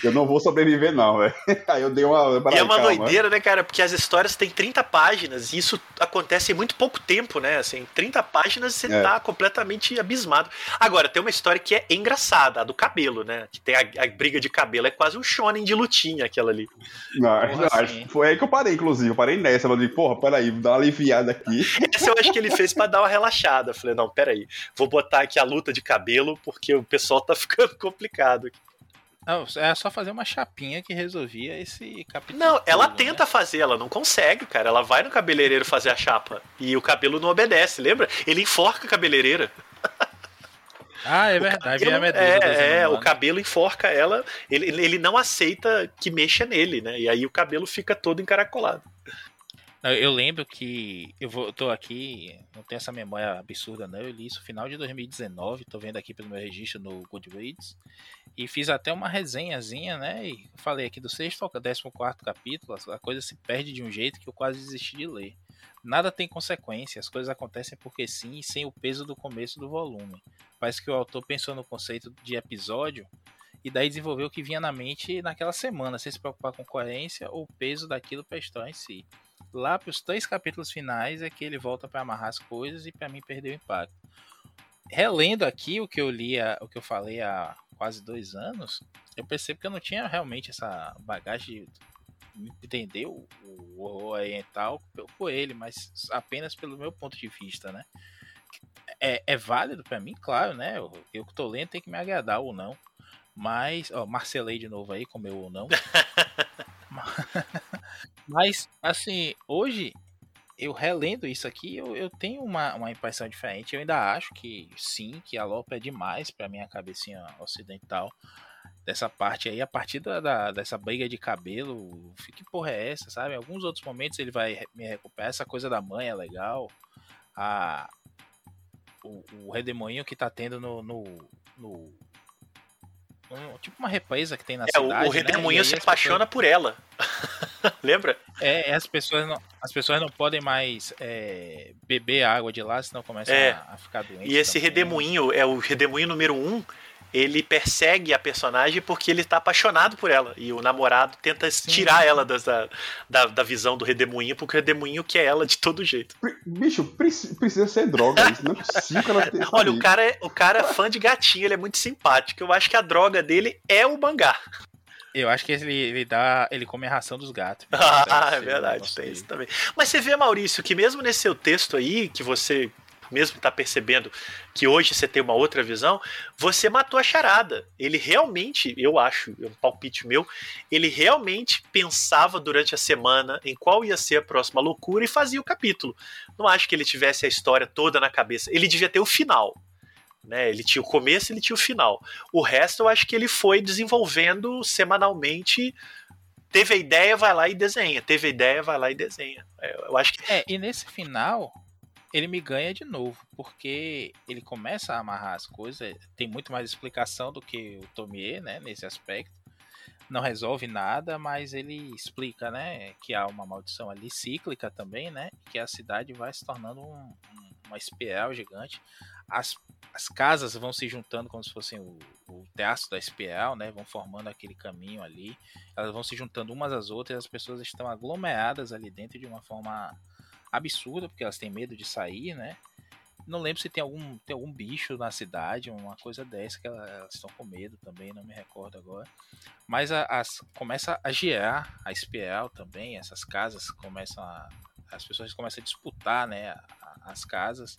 eu não vou sobreviver, não, velho. Aí eu dei uma. E é uma calma. doideira, né, cara? Porque as histórias têm 30 páginas e isso acontece em muito pouco tempo, né? Assim, 30 páginas você é. tá completamente abismado. Agora, tem uma história que é engraçada, a do cabelo, né? Que tem a, a briga de cabelo, é quase um shonen de lutinha aquela ali. Não, não assim. foi aí que eu parei, inclusive. Eu parei nessa, eu falei, porra, peraí, dá uma aliviada aqui. Essa eu acho que ele fez pra dar uma relaxada. Eu falei, não, peraí, vou botar aqui a luta de cabelo, porque o pessoal tá ficando complicado. Não, é só fazer uma chapinha que resolvia esse capítulo. Não, ela né? tenta fazer, ela não consegue, cara. Ela vai no cabeleireiro fazer a chapa e o cabelo não obedece, lembra? Ele enforca a cabeleireira. Ah, é verdade. Cabelo, é, é o cabelo enforca ela, ele, ele não aceita que mexa nele, né? E aí o cabelo fica todo encaracolado. Eu lembro que eu vou, tô aqui, não tenho essa memória absurda, não. Eu li isso no final de 2019, tô vendo aqui pelo meu registro no Goodreads. E fiz até uma resenhazinha, né? E falei aqui do sexto ao décimo quarto capítulo, a coisa se perde de um jeito que eu quase desisti de ler. Nada tem consequência, as coisas acontecem porque sim e sem o peso do começo do volume. Parece que o autor pensou no conceito de episódio e daí desenvolveu o que vinha na mente naquela semana, sem se preocupar com coerência ou peso daquilo para a história em si lá para os três capítulos finais é que ele volta para amarrar as coisas e para mim perder o impacto. Relendo aqui o que eu li, o que eu falei há quase dois anos, eu percebo que eu não tinha realmente essa bagagem de entender o, oriental por ele, mas apenas pelo meu ponto de vista, né? É, é válido para mim, claro, né? Eu, eu que tô lendo tem que me agradar ou não. Mas, ó, Marcelei de novo aí, com meu ou não. Mas, assim, hoje, eu relendo isso aqui, eu, eu tenho uma, uma impressão diferente. Eu ainda acho que sim, que a Lopa é demais para minha cabecinha ocidental. Dessa parte aí, a partir da, da, dessa briga de cabelo, que porra é essa, sabe? Em alguns outros momentos ele vai me recuperar. Essa coisa da mãe é legal. A, o, o redemoinho que tá tendo no, no, no um, tipo uma represa que tem na é, cidade. O, o né? redemoinho né? se apaixona pessoas... por ela. Lembra? É, as pessoas não, as pessoas não podem mais é, beber água de lá, senão começam é. a, a, ficar doentes. E esse também. redemoinho é o redemoinho número um ele persegue a personagem porque ele está apaixonado por ela. E o namorado tenta Sim. tirar ela da, da, da, visão do redemoinho, porque o redemoinho quer ela de todo jeito. Bicho, precisa ser droga. Isso não é possível ela tenha Olha, o cara, é, o cara é fã de gatinho, ele é muito simpático. Eu acho que a droga dele é o mangá. Eu acho que ele, ele dá. Ele come a ração dos gatos. ah, é verdade, tem isso também. Mas você vê, Maurício, que mesmo nesse seu texto aí, que você mesmo está percebendo que hoje você tem uma outra visão, você matou a charada. Ele realmente, eu acho, é um palpite meu, ele realmente pensava durante a semana em qual ia ser a próxima loucura e fazia o capítulo. Não acho que ele tivesse a história toda na cabeça. Ele devia ter o final. Né? Ele tinha o começo, ele tinha o final. O resto eu acho que ele foi desenvolvendo semanalmente teve a ideia, vai lá e desenha. Teve a ideia, vai lá e desenha. É, eu acho que. É, e nesse final, ele me ganha de novo, porque ele começa a amarrar as coisas, tem muito mais explicação do que o Tomie, né, nesse aspecto. Não resolve nada, mas ele explica, né, que há uma maldição ali cíclica também, né, que a cidade vai se tornando um, um, uma espiral gigante. As, as casas vão se juntando como se fossem o, o teatro da espiral, né, vão formando aquele caminho ali. Elas vão se juntando umas às outras as pessoas estão aglomeradas ali dentro de uma forma absurda, porque elas têm medo de sair, né? Não lembro se tem algum, tem algum bicho na cidade, uma coisa dessa que elas, elas estão com medo também, não me recordo agora. Mas a, as, começa a gerar a espiral também, essas casas começam a. As pessoas começam a disputar né, as casas,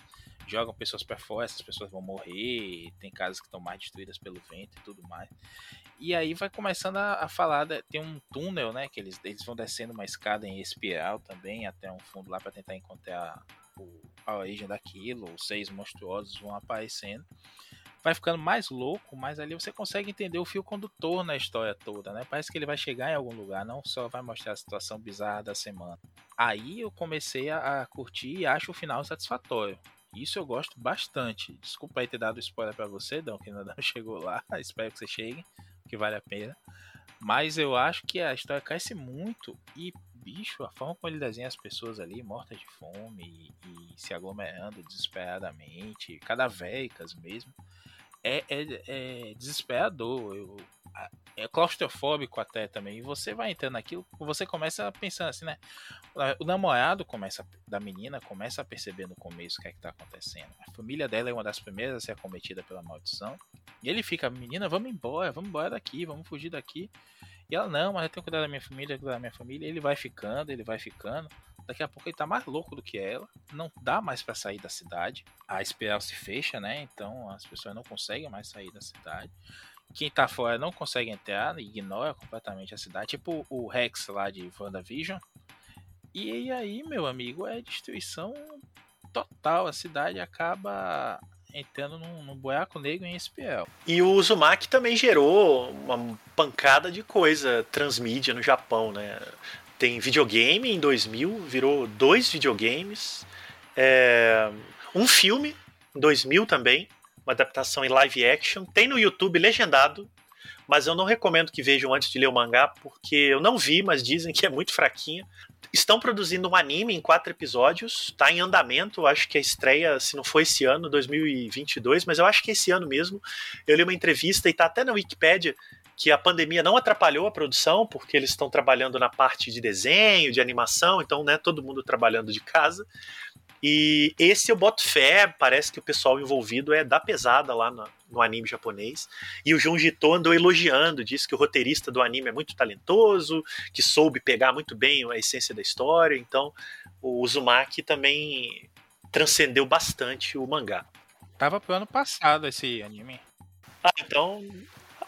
jogam pessoas para fora, essas pessoas vão morrer, tem casas que estão mais destruídas pelo vento e tudo mais. E aí vai começando a, a falar, tem um túnel, né? Que eles, eles vão descendo uma escada em espiral também, até um fundo lá para tentar encontrar o, a origem daquilo. Os seis monstruosos vão aparecendo. Vai ficando mais louco, mas ali você consegue entender o fio condutor na história toda, né? Parece que ele vai chegar em algum lugar, não só vai mostrar a situação bizarra da semana. Aí eu comecei a, a curtir e acho o final satisfatório. Isso eu gosto bastante. Desculpa aí ter dado spoiler para você, Dão, que ainda não chegou lá. Espero que você chegue que vale a pena. Mas eu acho que a história cresce muito e, bicho, a forma como ele desenha as pessoas ali, mortas de fome e, e se aglomerando desesperadamente, cadavéricas mesmo, é, é, é desesperador. Eu, é claustrofóbico até também. E você vai entrando naquilo, você começa pensando assim, né? O namorado começa da menina começa a perceber no começo o que é que tá acontecendo. A família dela é uma das primeiras a ser acometida pela maldição. E ele fica, menina, vamos embora, vamos embora daqui, vamos fugir daqui. E ela, não, mas eu tenho que cuidar da minha família, cuidar da minha família. E ele vai ficando, ele vai ficando. Daqui a pouco ele tá mais louco do que ela. Não dá mais para sair da cidade. A espiral se fecha, né? Então as pessoas não conseguem mais sair da cidade. Quem tá fora não consegue entrar, ignora completamente a cidade. Tipo o Rex lá de WandaVision. E aí, meu amigo, é destruição total. A cidade acaba entrando num, num buraco negro em espiral. E o Uzumaki também gerou uma pancada de coisa transmídia no Japão, né? Tem videogame em 2000, virou dois videogames, é, um filme em 2000 também, uma adaptação em live action. Tem no YouTube legendado, mas eu não recomendo que vejam antes de ler o mangá, porque eu não vi, mas dizem que é muito fraquinho. Estão produzindo um anime em quatro episódios, está em andamento, acho que a estreia, se não foi esse ano, 2022, mas eu acho que é esse ano mesmo. Eu li uma entrevista e está até na Wikipedia que a pandemia não atrapalhou a produção, porque eles estão trabalhando na parte de desenho, de animação, então, né, todo mundo trabalhando de casa. E esse eu boto fé, parece que o pessoal envolvido é da pesada lá no, no anime japonês. E o Junji Ito andou elogiando, disse que o roteirista do anime é muito talentoso, que soube pegar muito bem a essência da história. Então, o Uzumaki também transcendeu bastante o mangá. Tava pro ano passado esse anime. Ah, então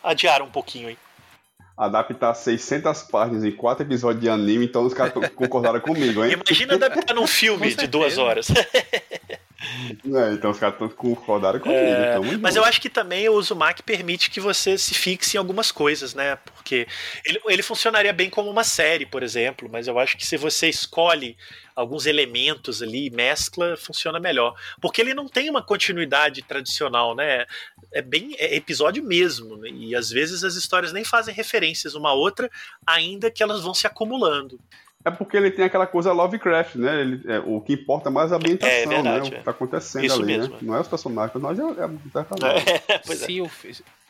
adiaram um pouquinho aí adaptar 600 páginas em quatro episódios de anime, então os caras concordaram comigo, hein? Imagina adaptar num filme de duas horas. É, então os caras concordaram comigo. É, mas eu acho que também o Uzumaki permite que você se fixe em algumas coisas, né? Porque ele, ele funcionaria bem como uma série, por exemplo, mas eu acho que se você escolhe alguns elementos ali, mescla, funciona melhor. Porque ele não tem uma continuidade tradicional, né? É bem é episódio mesmo. Né? E às vezes as histórias nem fazem referências uma à outra, ainda que elas vão se acumulando. É porque ele tem aquela coisa Lovecraft, né? Ele, é, o que importa mais é a ambientação, é, verdade, né? O que tá acontendo Isso ali, mesmo. né? Não é os personagens, nós é, é a é, se, o,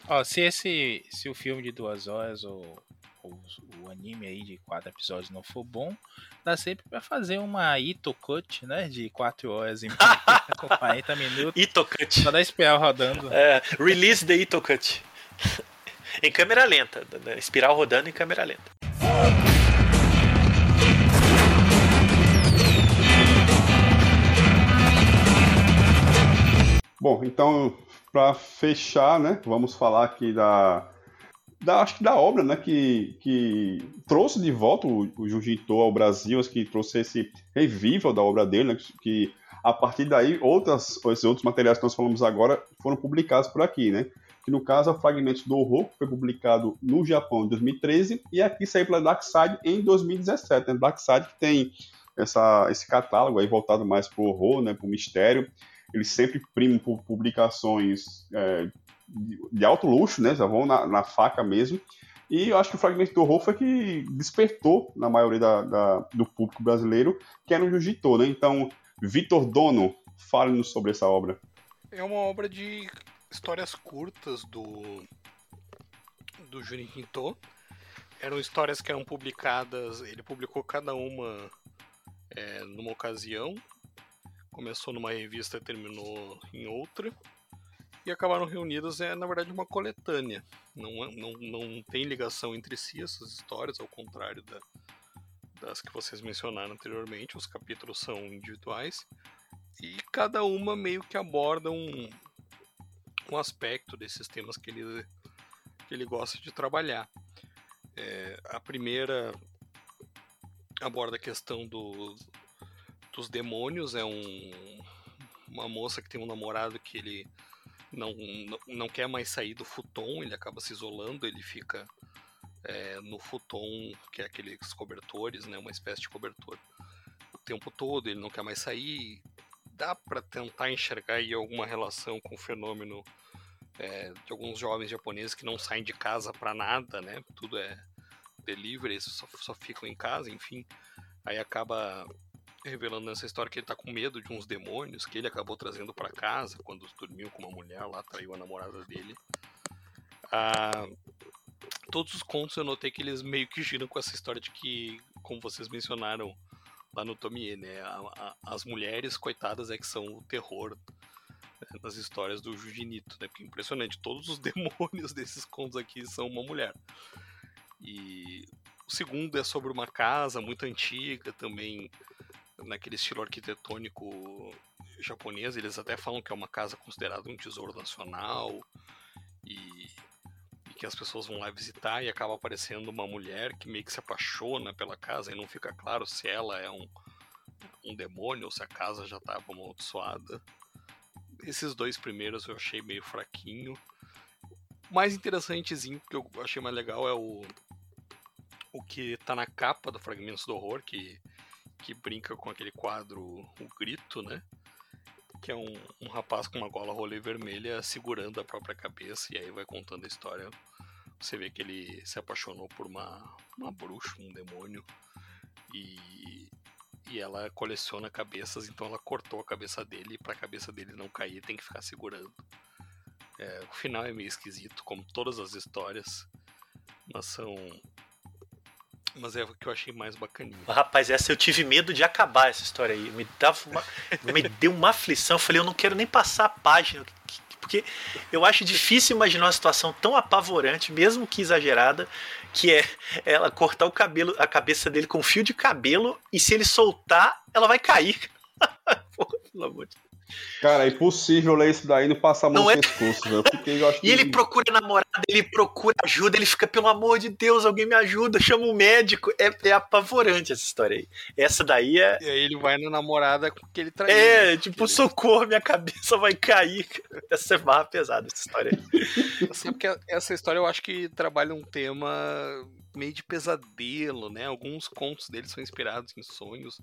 ó, se esse se o filme de duas horas ou, ou o anime aí de quatro episódios não for bom, dá sempre para fazer uma Ito Cut, né? De 4 horas e com 40 minutos. Ito Cut. Só dar espiral rodando. É, release the Ito Cut. em câmera lenta. Espiral rodando em câmera lenta. Bom, então, para fechar, né? Vamos falar aqui da da, acho que da obra, né, que, que trouxe de volta o, o Jiu-Jitsu ao Brasil, que trouxe esse revival da obra dele, né, que, A partir daí, outras, esses outros materiais que nós falamos agora foram publicados por aqui, né? Que no caso é o Fragmentos do Horror, que foi publicado no Japão em 2013, e aqui saiu pela Dark Side em 2017. Né? Dark Side que tem essa, esse catálogo aí voltado mais para o horror, né, para o mistério. Eles sempre primam por publicações é, de, alto luxo, né? Já vão na, na, faca mesmo. E eu acho que o Fragmento do Horror foi que despertou na maioria da, da, do público brasileiro, que era o Jiu-Jitsu, né? Então, Vitor Dono, fale-nos sobre essa obra. É uma obra de histórias curtas do do Juni Quinto. Eram histórias que eram publicadas, ele publicou cada uma é, numa ocasião. Começou numa revista e terminou em outra. E acabaram reunidas, é na verdade uma coletânea. Não, é, não, não tem ligação entre si essas histórias, ao contrário da, das que vocês mencionaram anteriormente. Os capítulos são individuais. E cada uma meio que aborda um, um aspecto desses temas que ele, que ele gosta de trabalhar. É, a primeira aborda a questão do, dos demônios. É um, uma moça que tem um namorado que ele não, não, não quer mais sair do futon, ele acaba se isolando, ele fica é, no futon, que é aqueles cobertores, né, uma espécie de cobertor, o tempo todo, ele não quer mais sair. Dá para tentar enxergar aí alguma relação com o fenômeno é, de alguns jovens japoneses que não saem de casa para nada, né? Tudo é delivery, só, só ficam em casa, enfim. Aí acaba revelando nessa história que ele tá com medo de uns demônios que ele acabou trazendo para casa quando dormiu com uma mulher lá, traiu a namorada dele. Ah, todos os contos eu notei que eles meio que giram com essa história de que, como vocês mencionaram lá no Tomie, né, a, a, as mulheres coitadas é que são o terror né, nas histórias do Jujinito, né, porque é impressionante, todos os demônios desses contos aqui são uma mulher. E o segundo é sobre uma casa muito antiga, também naquele estilo arquitetônico japonês. Eles até falam que é uma casa considerada um tesouro nacional e, e, que as pessoas vão lá visitar e acaba aparecendo uma mulher que meio que se apaixona pela casa e não fica claro se ela é um, um demônio ou se a casa já estava amaldiçoada. Esses dois primeiros eu achei meio fraquinho. O mais interessantezinho que eu achei mais legal é o o que tá na capa do Fragmentos do Horror, que, que brinca com aquele quadro O Grito, né? Que é um, um rapaz com uma gola rolê vermelha segurando a própria cabeça, e aí vai contando a história. Você vê que ele se apaixonou por uma, uma bruxa, um demônio, e, e ela coleciona cabeças, então ela cortou a cabeça dele, e pra cabeça dele não cair tem que ficar segurando. É, o final é meio esquisito, como todas as histórias, mas são mas é o que eu achei mais bacaninha. Rapaz, essa eu tive medo de acabar essa história aí. Me, dava uma, me deu uma aflição. Eu falei, eu não quero nem passar a página. Porque eu acho difícil imaginar uma situação tão apavorante, mesmo que exagerada, que é ela cortar o cabelo, a cabeça dele com um fio de cabelo e se ele soltar, ela vai cair. Porra, pelo amor de Deus. Cara, é impossível ler isso daí e não passar a mão no é... pescoço, velho. e ele procura namorada, ele procura ajuda, ele fica, pelo amor de Deus, alguém me ajuda, chama um médico. É, é apavorante essa história aí. Essa daí é. E aí ele vai na namorada que ele traiu. É, né? tipo, ele... socorro, minha cabeça vai cair. Essa é barra pesada, essa história aí. Assim, porque essa história eu acho que trabalha um tema meio de pesadelo, né? Alguns contos dele são inspirados em sonhos.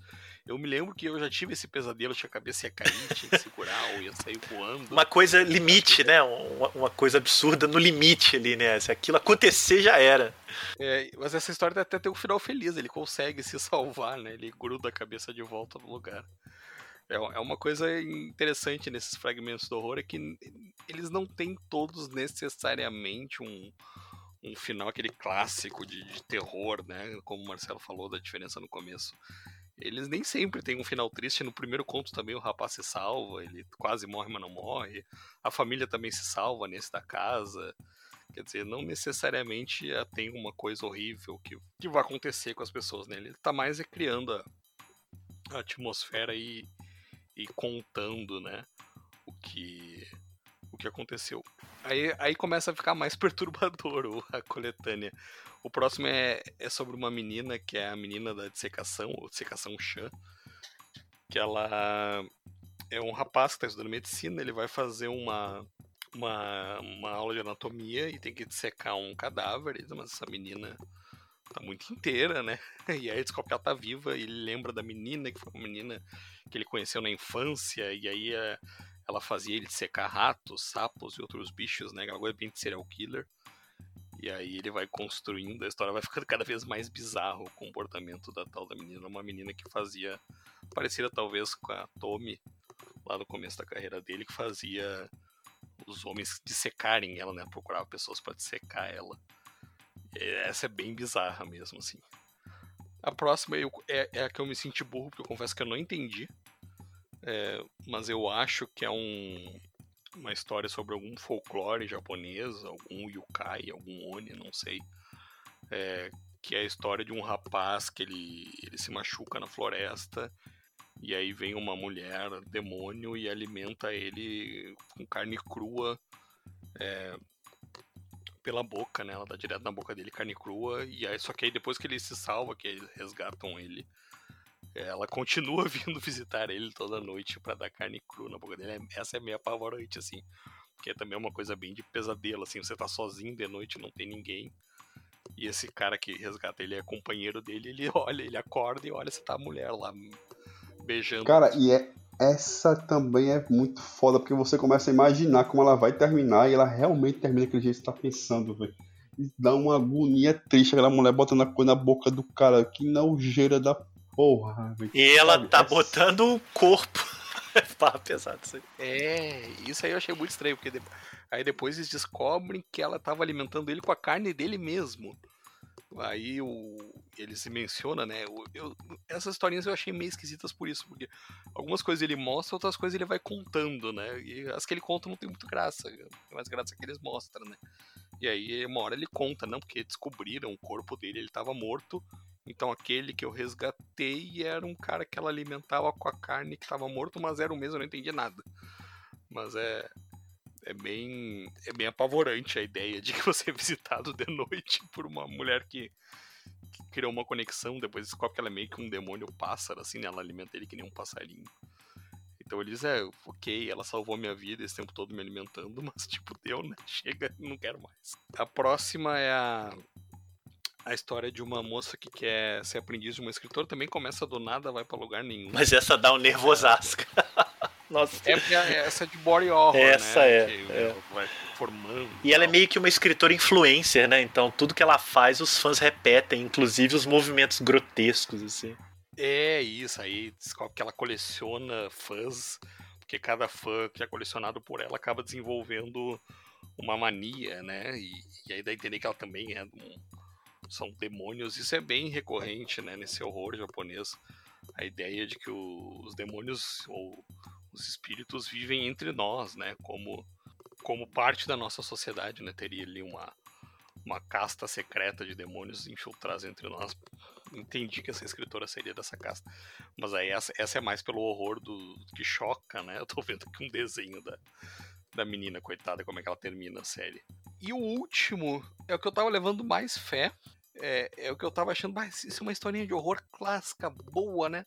Eu me lembro que eu já tive esse pesadelo, tinha a cabeça ia cair, tinha que segurar ou ia sair voando. Uma coisa limite, né? Uma, uma, coisa absurda no limite ali, né? Se aquilo acontecer, já era. É, mas essa história até tem um final feliz, ele consegue se salvar, né? Ele gruda a cabeça de volta no lugar. É, é uma coisa interessante nesses fragmentos do horror, é que eles não têm todos necessariamente um um final aquele clássico de, de, terror, né? Como o Marcelo falou da diferença no começo. Eles nem sempre têm um final triste. No primeiro conto também o rapaz se salva, ele quase morre, mas não morre. A família também se salva nesse da casa. Quer dizer, não necessariamente eh, tem uma coisa horrível que, que vai acontecer com as pessoas, né? Ele tá mais é criando a, a atmosfera e, e contando, né? O que que aconteceu. Aí, aí começa a ficar mais perturbador a coletânea. O próximo é, é sobre uma menina, que é a menina da dissecação, ou dissecação Chan, que ela é um rapaz que está estudando medicina, ele vai fazer uma, uma, uma aula de anatomia e tem que dissecar um cadáver. Mas essa menina tá muito inteira, né? E aí ele descobre que ela tá viva e ele lembra da menina, que foi uma menina que ele conheceu na infância, e aí ela fazia ele secar ratos, sapos e outros bichos, né? Aquela coisa bem de serial killer. E aí ele vai construindo, a história vai ficando cada vez mais bizarro o comportamento da tal da menina. Uma menina que fazia, parecida talvez com a Tommy, lá no começo da carreira dele, que fazia os homens dissecarem ela, né? Procurava pessoas para dissecar ela. E essa é bem bizarra mesmo, assim. A próxima é, é, a que eu me senti burro, porque eu confesso que eu não entendi. É, mas eu acho que é um, uma história sobre algum folclore japonês, algum yukai, algum oni, não sei. É, que é a história de um rapaz que ele, ele se machuca na floresta e aí vem uma mulher demônio e alimenta ele com carne crua é, pela boca, né? Ela dá direto na boca dele carne crua e aí só que aí depois que ele se salva, que eles resgatam ele, ela continua vindo visitar ele toda noite para dar carne crua na boca dele. É, essa é meio apavorante, assim. Porque também é uma coisa bem de pesadelo, assim. Você tá sozinho de noite, não tem ninguém. E esse cara que resgata ele é companheiro dele, ele olha, ele acorda e olha se tá a mulher lá beijando. Cara, e é, essa também é muito foda, porque você começa a imaginar como ela vai terminar e ela realmente termina daquele jeito que você tá pensando, velho. E dá uma agonia triste aquela mulher botando a coisa na boca do cara. Que nojeira da Porra, E ela sabe, tá essa... botando o corpo. Pá, pesado isso aí. É, isso aí eu achei muito estranho, porque de... aí depois eles descobrem que ela tava alimentando ele com a carne dele mesmo. Aí o, ele se menciona, né? Eu, eu, essas historinhas eu achei meio esquisitas por isso, porque algumas coisas ele mostra, outras coisas ele vai contando, né? E as que ele conta não tem muito graça, tem mais graça que eles mostram, né? E aí uma hora ele conta, não, porque descobriram o corpo dele, ele tava morto, então aquele que eu resgatei era um cara que ela alimentava com a carne que estava morto, mas era o mesmo, eu não entendi nada. Mas é é bem é bem apavorante a ideia de que você é visitado de noite por uma mulher que, que criou uma conexão, depois descobre que ela é meio que um demônio pássaro, assim, né? ela alimenta ele que nem um passarinho. Então ele diz, é, ok, ela salvou minha vida esse tempo todo me alimentando, mas tipo, deu, né? Chega, não quero mais. A próxima é a a história de uma moça que quer ser aprendiz de uma escritora também começa do nada, vai para lugar nenhum. Mas essa dá um nervosasca. Nossa. É, é essa de body horror, essa né? é, que é. Vai formando. E ela é meio que uma escritora influencer, né? Então tudo que ela faz os fãs repetem, inclusive os movimentos grotescos, assim. É isso, aí descobre que ela coleciona fãs, porque cada fã que é colecionado por ela acaba desenvolvendo uma mania, né? E, e aí dá a entender que ela também é um, são demônios. Isso é bem recorrente, né, nesse horror japonês. A ideia de que o, os demônios ou os espíritos vivem entre nós, né, como como parte da nossa sociedade, né? Teria ali uma uma casta secreta de demônios infiltrados entre nós. Entendi que essa escritora seria dessa casta. Mas aí essa, essa é mais pelo horror do que choca, né? Eu tô vendo aqui um desenho da, da menina, coitada, como é que ela termina a série. E o último é o que eu tava levando mais fé, é, é o que eu tava achando, mas isso é uma historinha de horror clássica, boa, né?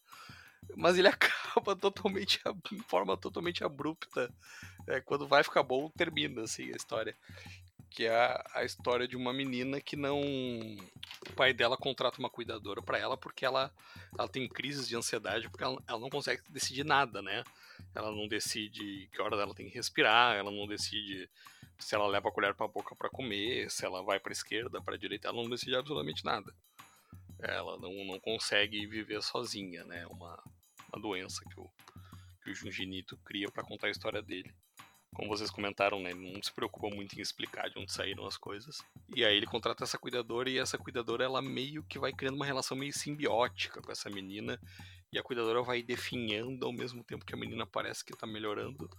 Mas ele acaba totalmente, em forma totalmente abrupta. É, quando vai ficar bom, termina assim a história. Que é a, história de uma menina que não. O pai dela contrata uma cuidadora para ela porque ela, ela tem crises de ansiedade, porque ela, ela não consegue decidir nada, né? Ela não decide que hora ela tem que respirar, ela não decide se ela leva a colher para a boca para comer, se ela vai para esquerda, para direita, ela não decide absolutamente nada. Ela não, não consegue viver sozinha, né? Uma, uma doença que o, que o Junjinito cria para contar a história dele. Como vocês comentaram, né? Ele não se preocupa muito em explicar de onde saíram as coisas. E aí ele contrata essa cuidadora e essa cuidadora ela meio que vai criando uma relação meio simbiótica com essa menina. E a cuidadora vai definhando ao mesmo tempo que a menina parece que tá melhorando.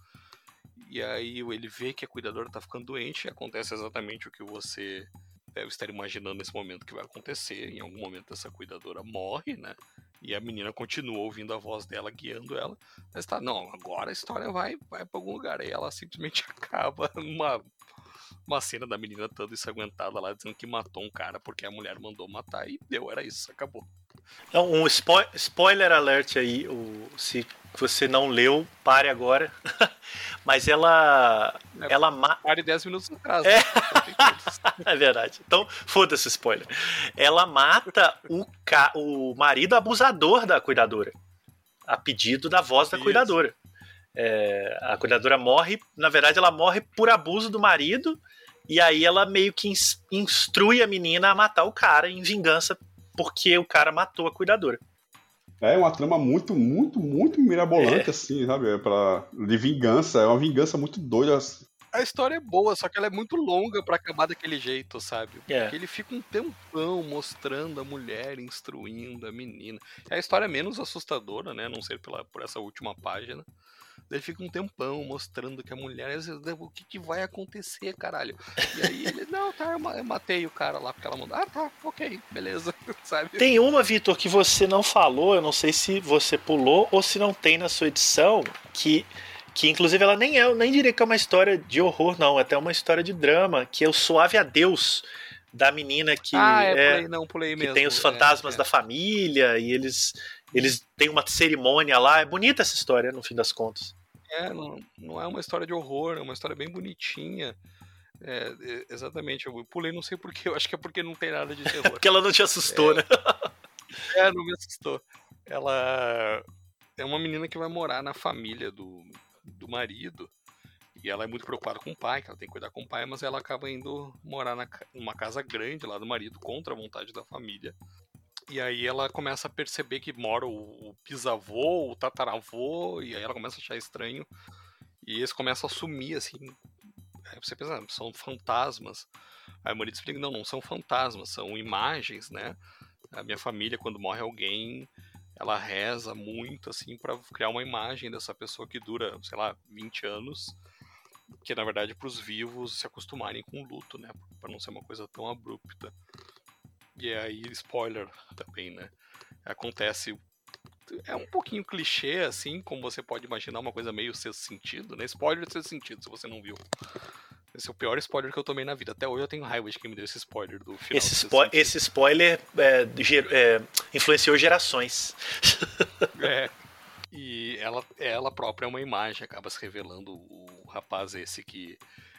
E aí ele vê que a cuidadora tá ficando doente e acontece exatamente o que você deve estar imaginando nesse momento que vai acontecer. Em algum momento essa cuidadora morre, né? E a menina continua ouvindo a voz dela, guiando ela. Mas tá, não, agora a história vai, vai pra algum lugar. Aí ela simplesmente acaba numa uma cena da menina toda ensanguentada lá, dizendo que matou um cara porque a mulher mandou matar e deu, era isso, acabou. Então, um spo spoiler alert aí, o, se você não leu, pare agora. Mas ela. É, ela ma... Pare 10 minutos atrás. É. Né? é verdade. Então, foda-se spoiler. Ela mata o, ca... o marido abusador da cuidadora. A pedido da voz da Isso. cuidadora. É, a cuidadora morre, na verdade, ela morre por abuso do marido. E aí ela meio que instrui a menina a matar o cara em vingança porque o cara matou a cuidadora. É uma trama muito, muito, muito mirabolante, é. assim, sabe? É pra, de vingança. É uma vingança muito doida. A história é boa, só que ela é muito longa para acabar daquele jeito, sabe? É. Porque ele fica um tempão mostrando a mulher, instruindo a menina. A história é menos assustadora, né? Não ser pela, por essa última página. Ele fica um tempão mostrando que a mulher. O que, que vai acontecer, caralho? E aí ele, não, tá, eu matei o cara lá porque ela mandou. Ah, tá, ok, beleza, sabe? Tem uma, Vitor, que você não falou, eu não sei se você pulou ou se não tem na sua edição, que que inclusive ela nem é, nem diria que é uma história de horror, não, é até uma história de drama, que é o Suave a Deus da menina que ah, é, é pulei, não, pulei que mesmo. tem os fantasmas é, é. da família e eles eles têm uma cerimônia lá, é bonita essa história no fim das contas. É, não, não é uma história de horror, é uma história bem bonitinha. É, exatamente, eu pulei, não sei porquê, eu acho que é porque não tem nada de terror. porque ela não te assustou, é, né? é, não me assustou. Ela é uma menina que vai morar na família do, do marido. E ela é muito preocupada com o pai, que ela tem que cuidar com o pai, mas ela acaba indo morar na, numa casa grande lá do marido, contra a vontade da família. E aí ela começa a perceber que mora o, o bisavô, o tataravô, e aí ela começa a achar estranho. E eles começam a sumir, assim. Aí você pensa, ah, são fantasmas. Aí o marido explica, não, não são fantasmas, são imagens, né? A minha família, quando morre alguém, ela reza muito, assim, para criar uma imagem dessa pessoa que dura, sei lá, 20 anos. Que na verdade para os vivos se acostumarem com o luto, né? Para não ser uma coisa tão abrupta. E aí, spoiler também, né? Acontece. É um pouquinho clichê, assim, como você pode imaginar, uma coisa meio sexto sentido, né? Spoiler sexto sentido, se você não viu. Esse é o pior spoiler que eu tomei na vida. Até hoje eu tenho raiva de quem me deu esse spoiler do final. Esse, spo esse spoiler é, é, influenciou gerações. é. E ela, ela própria é uma imagem, acaba se revelando o rapaz esse que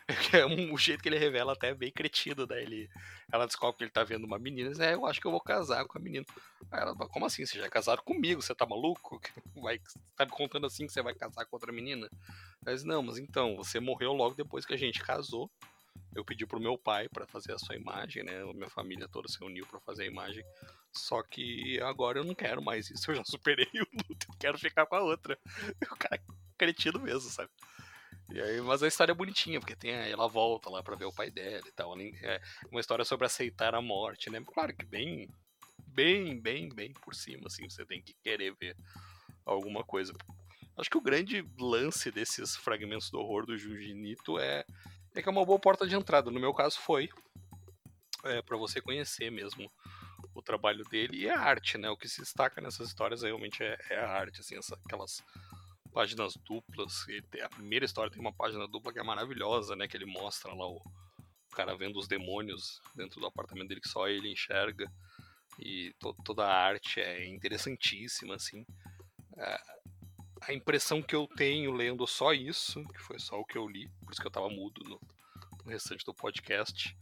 o jeito que ele revela até é bem cretino, né? Ele, ela descobre que ele tá vendo uma menina e diz, é, eu acho que eu vou casar com a menina. Aí ela como assim? Você já é casado comigo? Você tá maluco? Vai, tá me contando assim que você vai casar com outra menina? Diz, não, mas então, você morreu logo depois que a gente casou. Eu pedi pro meu pai para fazer a sua imagem, né? Minha família toda se uniu para fazer a imagem. Só que agora eu não quero mais isso. Eu já superei o luto. Eu quero ficar com a outra. O cara é cretino mesmo, sabe? E aí, mas a história é bonitinha, porque tem ela volta lá para ver o pai dela e tal. É uma história sobre aceitar a morte, né? Claro que bem, bem, bem, bem por cima, assim, você tem que querer ver alguma coisa. Acho que o grande lance desses fragmentos do horror do Junjinito é, é que é uma boa porta de entrada. No meu caso foi é, para você conhecer mesmo o trabalho dele e a arte, né? O que se destaca nessas histórias realmente é, é a arte, assim, essa, aquelas páginas duplas. a primeira história tem uma página dupla que é maravilhosa, né? Que ele mostra lá o, cara vendo os demônios dentro do apartamento dele que só ele enxerga. E to, toda a arte é interessantíssima, assim. É, a impressão que eu tenho lendo só isso, que foi só o que eu li, por isso que eu tava mudo no, no restante do podcast,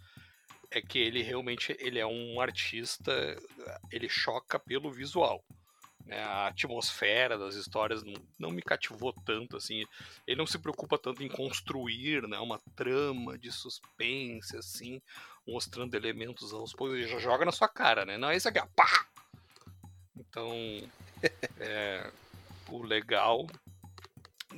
é que ele realmente ele é um artista, ele choca pelo visual. Né, a atmosfera das histórias não, não, me cativou tanto assim. Ele não se preocupa tanto em construir né, uma trama de suspense, assim, mostrando elementos aos poucos. Ele já joga na sua cara, né? Não é isso aqui, ó, pá! Então, é, o legal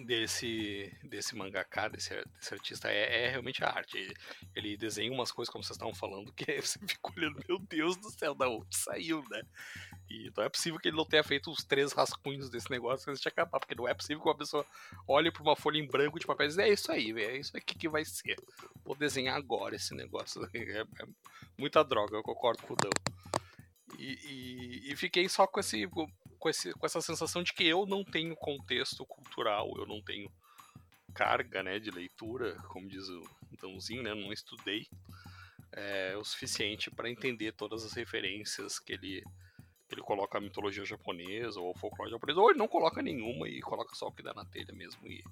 desse, desse mangaká, desse, desse artista, é, é, realmente a arte. Ele, ele, desenha umas coisas, como vocês estavam falando, que você fica olhando, meu Deus do céu, da onde saiu, né? E não é possível que ele não tenha feito os três rascunhos desse negócio antes de acabar, porque não é possível que uma pessoa olhe para uma folha em branco de papel e diz, é isso aí, é isso aqui que vai ser. Vou desenhar agora esse negócio. É, é muita droga, eu concordo com o Dão. E, e, e, fiquei só com, esse, com, esse, com essa sensação de que eu não tenho contexto cultural, eu não tenho carga né, de leitura, como diz o Dãozinho, né, não estudei é, o suficiente para entender todas as referências que ele Ele coloca a mitologia japonesa ou o folclore japonês, ou ele não coloca nenhuma e coloca só o que dá na telha mesmo. E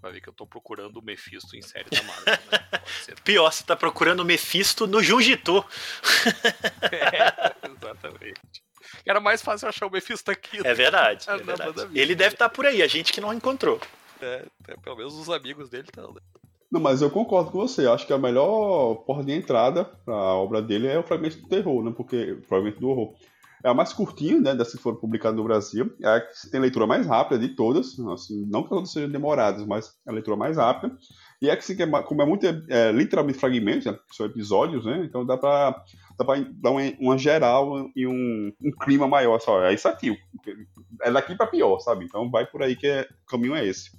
vai ver que eu tô procurando o Mephisto em série da Marvel. Né? Pior, você tá procurando o Mephisto no Jujitsu. é, exatamente. Era mais fácil achar o Mephisto aqui. É verdade. É verdade. Ele deve estar tá por aí, a gente que não encontrou. É, é, pelo menos os amigos dele estão. Né? Não, mas eu concordo com você. Acho que a melhor porta de entrada para a obra dele é o Fragmento do Terror, né? Porque Fragmento do Horror é a mais curtinha, né, das que foram publicadas no Brasil. É a que tem a leitura mais rápida de todas. Assim, não que todas sejam demoradas, mas é a leitura mais rápida. E é que, se, como é muito, é, literalmente fragmentos, né, são episódios, né? Então dá para dá pra dar uma, geral e um, um clima maior. Só, é isso aqui. É daqui para pior, sabe? Então vai por aí que é, o caminho é esse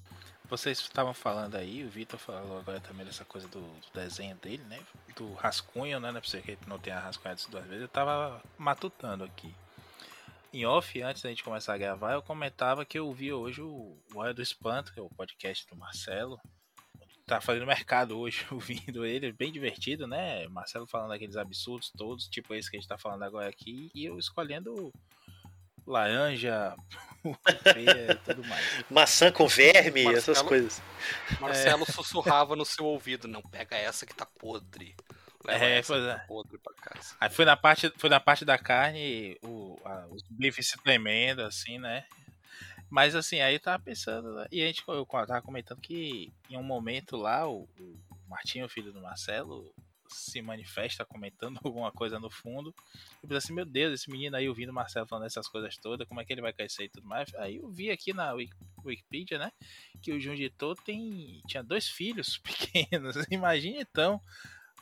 vocês estavam falando aí, o Vitor falou agora também dessa coisa do, do, desenho dele, né? Do rascunho, né? Não é pra você que não tenha rascunhado isso duas vezes. Eu tava matutando aqui. Em off, antes da gente começar a gravar, eu comentava que eu vi hoje o Hora do Espanto, que é o podcast do Marcelo. Tá fazendo mercado hoje, ouvindo ele, bem divertido, né? Marcelo falando aqueles absurdos todos, tipo esse que a gente tá falando agora aqui, e eu escolhendo laranja, e tudo mais. Maçã com verme, Marcelo, essas coisas. Marcelo é. sussurrava no seu ouvido, não pega essa que tá podre. Leva é, essa é. Tá podre pra casa. Aí foi na parte, foi na parte da carne, o, a, os bifes se tremendo, assim, né? Mas assim, aí eu tava pensando, né? e a gente eu tava comentando que em um momento lá, o, o Martinho, filho do Marcelo, se manifesta comentando alguma coisa no fundo. Eu pensei assim, meu Deus, esse menino aí ouvindo o Marcelo falando essas coisas todas, como é que ele vai crescer e tudo mais. Aí eu vi aqui na Wikipedia, né, que o Junji tem tinha dois filhos pequenos. Imagine então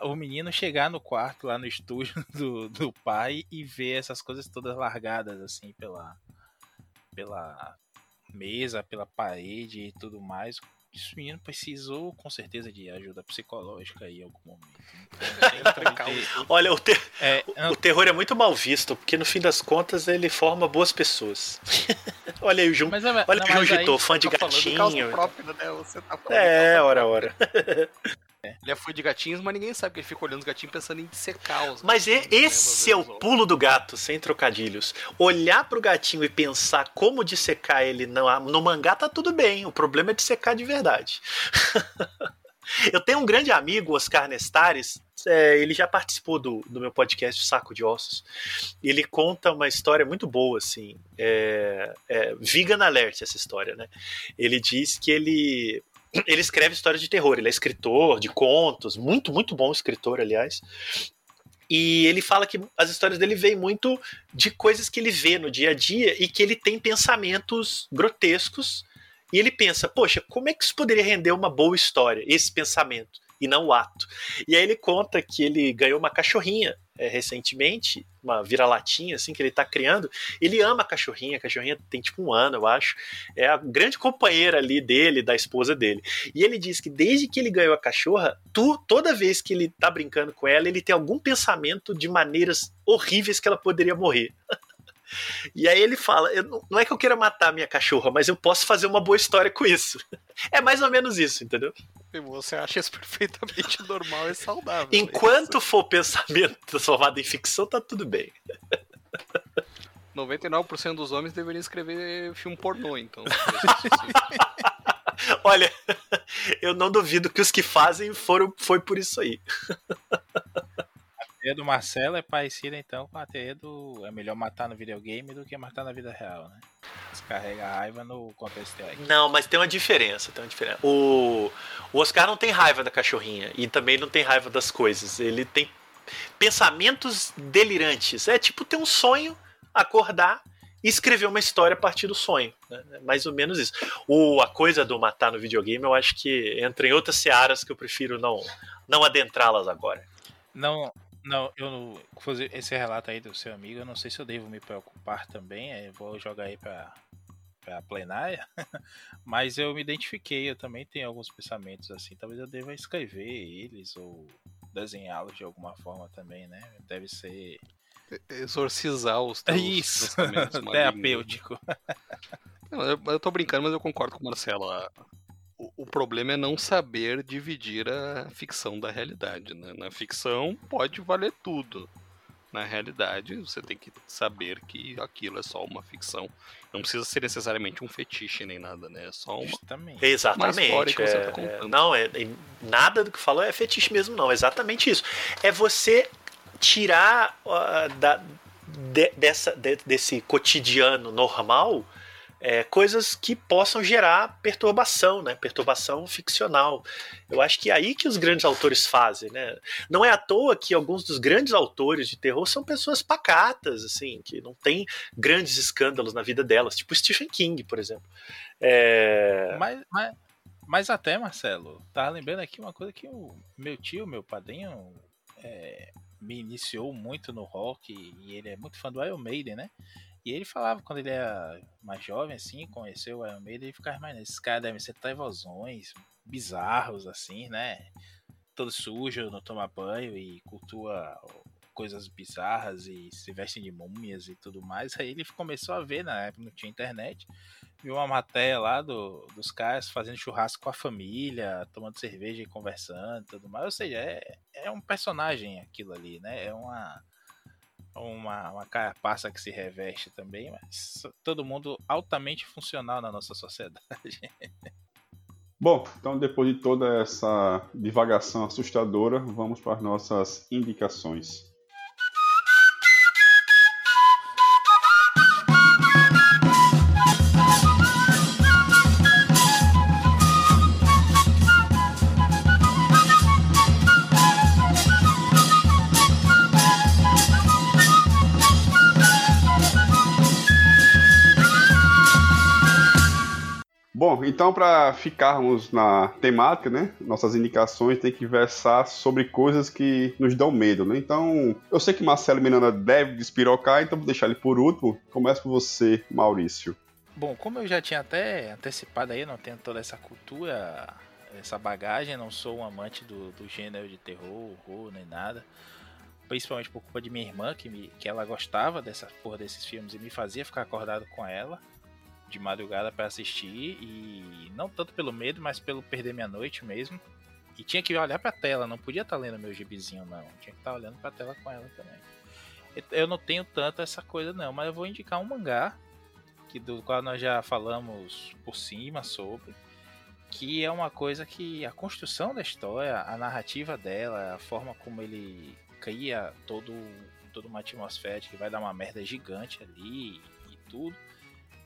o menino chegar no quarto lá no estúdio do, do pai e ver essas coisas todas largadas assim pela pela mesa, pela parede e tudo mais esse menino precisou com certeza de ajuda psicológica em algum momento. Olha, o, ter... é, o, terror é muito mal visto, porque no fim das contas ele forma boas pessoas. olha aí o Jun, mas, olha não, o Jun fã de tá gatinho. Próprio, né? tá é, ora, ora. Ele é fã de gatinhos, mas ninguém sabe que ele fica olhando os gatinhos pensando em secar os Mas gatinhos, esse né? é o pulo do gato, sem trocadilhos. Olhar pro gatinho e pensar como dissecar ele no, no mangá tá tudo bem. O problema é dissecar de verdade. Eu tenho um grande amigo, Oscar Nestares, é, ele já participou do, do meu podcast Saco de Ossos. Ele conta uma história muito boa, assim. É, é, vegan Alert, essa história, né? Ele diz que ele ele escreve histórias de terror, ele é escritor de contos, muito, muito bom escritor, aliás. E ele fala que as histórias dele vêm muito de coisas que ele vê no dia a dia e que ele tem pensamentos grotescos. E ele pensa, poxa, como é que isso poderia render uma boa história, esse pensamento? E não o ato. E aí ele conta que ele ganhou uma cachorrinha é, recentemente, uma vira-latinha assim que ele tá criando. Ele ama a cachorrinha, a cachorrinha tem tipo um ano, eu acho. É a grande companheira ali dele, da esposa dele. E ele diz que desde que ele ganhou a cachorra, tu, toda vez que ele tá brincando com ela, ele tem algum pensamento de maneiras horríveis que ela poderia morrer. E aí ele fala: não é que eu queira matar a minha cachorra, mas eu posso fazer uma boa história com isso. É mais ou menos isso, entendeu? Você acha isso perfeitamente normal e saudável. Enquanto é for pensamento transformado em ficção, tá tudo bem. 99% dos homens deveriam escrever filme pornô, então. Olha, eu não duvido que os que fazem foram, foi por isso aí teoria do Marcelo é parecida então com a teoria do é melhor matar no videogame do que matar na vida real, né? Descarrega a raiva no contexto teórico. Não, mas tem uma diferença, tem uma diferença. O, o Oscar não tem raiva da cachorrinha e também não tem raiva das coisas. Ele tem pensamentos delirantes. É tipo ter um sonho, acordar e escrever uma história a partir do sonho. Né? É mais ou menos isso. O, a coisa do matar no videogame, eu acho que entra em outras searas que eu prefiro não, não adentrá-las agora. Não, não, eu fazer esse relato aí do seu amigo, eu não sei se eu devo me preocupar também, eu vou jogar aí para para plenária, mas eu me identifiquei, eu também tenho alguns pensamentos assim, talvez eu deva escrever eles ou desenhá-los de alguma forma também, né? Deve ser exorcizar os teus Isso, terapêutico. Não, eu, eu tô brincando, mas eu concordo com o Marcelo o, problema é não saber dividir a ficção da realidade. Né? Na ficção pode valer tudo. Na realidade, você tem que saber que aquilo é só uma ficção. Não precisa ser necessariamente um fetiche nem nada, né? É só uma, Justamente. Exatamente. uma história que você tá é, tá contando. Não, é, nada do que falou é fetiche mesmo, não. É exatamente isso. É você tirar uh, da, de, dessa, de, desse cotidiano normal é, coisas que possam gerar perturbação, né? Perturbação ficcional. Eu acho que é aí que os grandes autores fazem, né? Não é à toa que alguns dos grandes autores de terror são pessoas pacatas, assim, que não tem grandes escândalos na vida delas, tipo Stephen King, por exemplo. É... Mas, mas, mas até, Marcelo, tá lembrando aqui uma coisa que o meu tio, meu padrinho, é, me iniciou muito no rock e ele é muito fã do Iron Maiden, né? E ele falava, quando ele era mais jovem, assim, conheceu o Iron Maiden, ele ficava mais esses caras devem ser trevosões bizarros, assim, né? Todo sujo, não toma banho e cultua coisas bizarras e se vestem de múmias e tudo mais. Aí ele começou a ver, na época não tinha internet, viu uma matéria lá do, dos caras fazendo churrasco com a família, tomando cerveja e conversando tudo mais. Ou seja, é, é um personagem aquilo ali, né? É uma uma, uma carapaça que se reveste também, mas todo mundo altamente funcional na nossa sociedade. Bom, então depois de toda essa divagação assustadora, vamos para as nossas indicações. Então para ficarmos na temática, né? Nossas indicações tem que versar sobre coisas que nos dão medo, né? Então, eu sei que Marcelo Miranda deve despirocar, então vou deixar ele por último. Começa com você, Maurício. Bom, como eu já tinha até antecipado aí, não tenho toda essa cultura, essa bagagem, não sou um amante do, do gênero de terror, horror, nem nada. Principalmente por culpa de minha irmã, que, me, que ela gostava dessa porra desses filmes e me fazia ficar acordado com ela de madrugada para assistir e não tanto pelo medo, mas pelo perder minha noite mesmo. E tinha que olhar pra tela, não podia estar tá lendo meu gibizinho, não. Tinha que estar tá olhando pra tela com ela também. Eu não tenho tanto essa coisa, não, mas eu vou indicar um mangá, que do qual nós já falamos por cima sobre, que é uma coisa que a construção da história, a narrativa dela, a forma como ele cria todo, toda uma atmosfera que vai dar uma merda gigante ali e tudo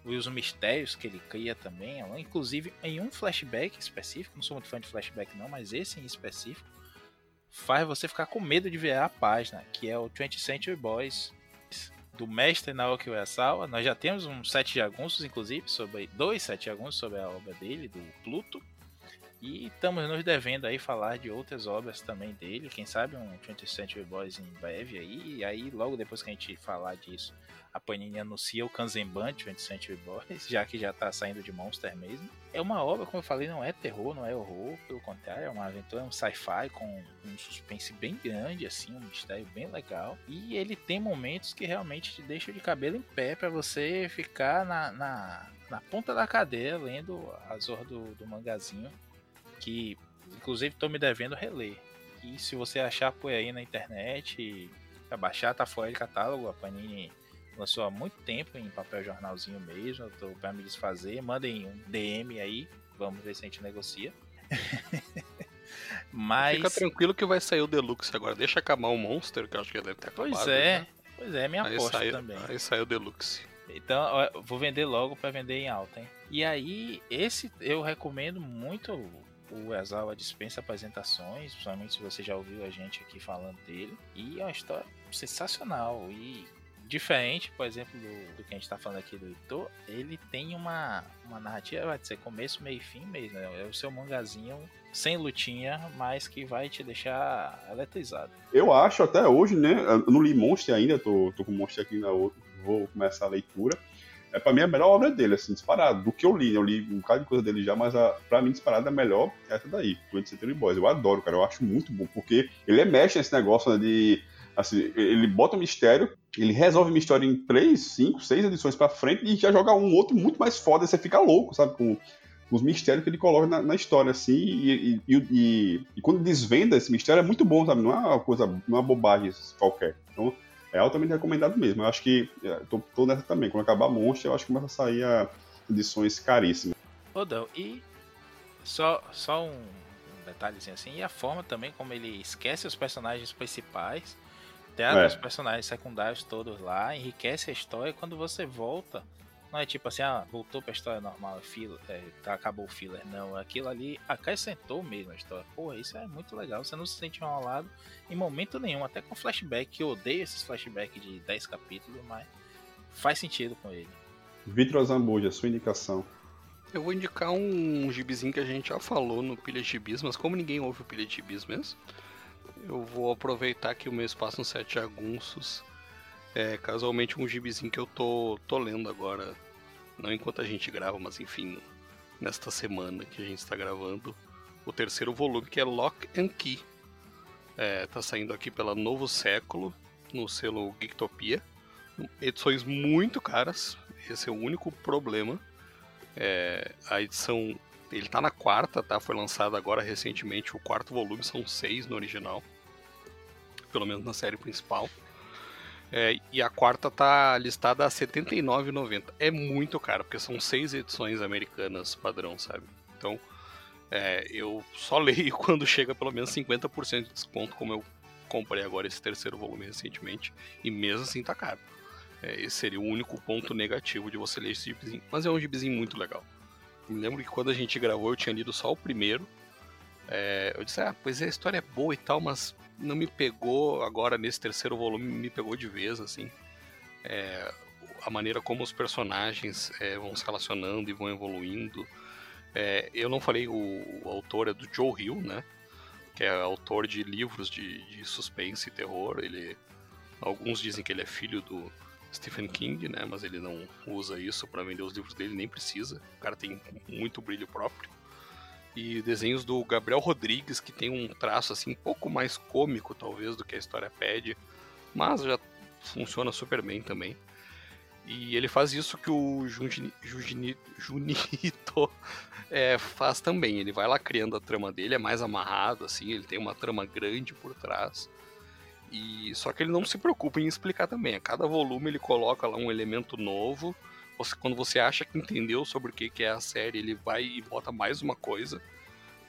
e os mistérios que ele cria também, inclusive em um flashback específico, não sou muito fã de flashback não, mas esse em específico, faz você ficar com medo de ver a página, que é o 20th Century Boys, do mestre Naoki Uesawa. Nós já temos um sete jagunços, inclusive, sobre dois sete jagunços sobre a obra dele, do Pluto. E estamos nos devendo aí falar de outras obras também dele. Quem sabe um 20th Century Boys em breve aí. E aí, logo depois que a gente falar disso, a Panini anuncia o Kanzenban 20th Century Boys, já que já tá saindo de Monster mesmo. É uma obra, como eu falei, não é terror, não é horror, pelo contrário, é uma aventura, é um sci-fi com um suspense bem grande, assim, um mistério bem legal. E ele tem momentos que realmente te deixam de cabelo em pé para você ficar na, na, na, ponta da cadeira lendo a zorra do, do mangazinho, que inclusive tô me devendo reler. E se você achar por aí na internet, pra baixar, tá fora de catálogo, a Panini lançou há muito tempo em papel jornalzinho mesmo. Eu tô pra me desfazer. Mandem um DM aí. Vamos ver se a gente negocia. Mas. Fica tranquilo que vai sair o Deluxe agora. Deixa acabar o Monster, que eu acho que deve ter acabado. Pois é, né? pois é, minha aí aposta sai, também. Aí saiu o Deluxe. Então, vou vender logo para vender em alta, hein? E aí, esse eu recomendo muito o Exala dispensa apresentações, principalmente se você já ouviu a gente aqui falando dele. E é uma história sensacional. E diferente, por exemplo, do, do que a gente está falando aqui do Ito, ele tem uma, uma narrativa, vai ser começo, meio e fim mesmo. Né? É o seu mangazinho sem lutinha, mas que vai te deixar eletrizado. Eu acho até hoje, né? Eu não li Monster ainda, tô, tô com Monster aqui na outra, vou começar a leitura. É pra mim a melhor obra dele, assim, disparado. Do que eu li, eu li um bocado de coisa dele já, mas a, pra mim disparado é melhor essa daí, Twenty Century Boys. Eu adoro, cara, eu acho muito bom, porque ele é mexe nesse negócio né, de Assim, ele bota mistério, ele resolve uma história em 3, 5, 6 edições pra frente e já joga um outro muito mais foda você fica louco, sabe? Com, com os mistérios que ele coloca na, na história, assim, e, e, e, e, quando desvenda esse mistério é muito bom, sabe? Não é uma coisa, não é uma bobagem qualquer. Então, é altamente recomendado mesmo. Eu acho que, é, tô, tô nessa também, quando acabar Monster, eu acho que começa a sair a edições caríssimas. Ô, Dão, e só, só um detalhezinho assim, e a forma também como ele esquece os personagens principais, tem é. os personagens secundários todos lá, enriquece a história, e quando você volta, não é tipo assim, ah, voltou pra história normal, filler, é, tá, acabou o filler. Não, aquilo ali acrescentou mesmo a história. Porra, isso é muito legal. Você não se sente enrolado em momento nenhum, até com flashback, que eu odeio esses flashbacks de 10 capítulos, mas faz sentido com ele. Vitor Zambuja, sua indicação. Eu vou indicar um gibizinho que a gente já falou no Pilha de Gibis, mas como ninguém ouve o Pilha de Gibis mesmo, eu vou aproveitar que o meu espaço no Sete Jagunços é casualmente um gibizinho que eu tô, tô lendo agora não enquanto a gente grava, mas enfim, nesta semana que a gente está gravando, o terceiro volume que é Lock and Key. É, tá saindo aqui pela Novo Século, no selo Geektopia. Edições muito caras, esse é o único problema. É, a edição, ele tá na quarta, tá? Foi lançado agora recentemente o quarto volume, são seis no original. Pelo menos na série principal. É, e a quarta tá listada a R$ 79,90. É muito caro, porque são seis edições americanas padrão, sabe? Então, é, eu só leio quando chega pelo menos 50% de desconto, como eu comprei agora esse terceiro volume recentemente, e mesmo assim tá caro. É, esse seria o único ponto negativo de você ler esse gibizinho. Mas é um gibizinho muito legal. Me lembro que quando a gente gravou eu tinha lido só o primeiro. É, eu disse, ah, pois é, a história é boa e tal, mas não me pegou agora nesse terceiro volume, me pegou de vez, assim. É, a maneira como os personagens é, vão se relacionando e vão evoluindo. É, eu não falei, o, o, autor é do Joe Hill, né? Que é autor de livros de, de suspense e terror. Ele, alguns dizem que ele é filho do Stephen King, né? Mas ele não usa isso para vender os livros dele, nem precisa. O cara tem muito brilho próprio e desenhos do Gabriel Rodrigues, que tem um traço assim um pouco mais cômico, talvez, do que a história pede, mas já funciona super bem também. E ele faz isso que o Junji, Junji, Junito é, faz também. Ele vai lá criando a trama dele, é mais amarrado, assim, ele tem uma trama grande por trás. E só que ele não se preocupa em explicar também. A cada volume ele coloca lá um elemento novo você, quando você acha que entendeu sobre o que, que é a série, ele vai e bota mais uma coisa,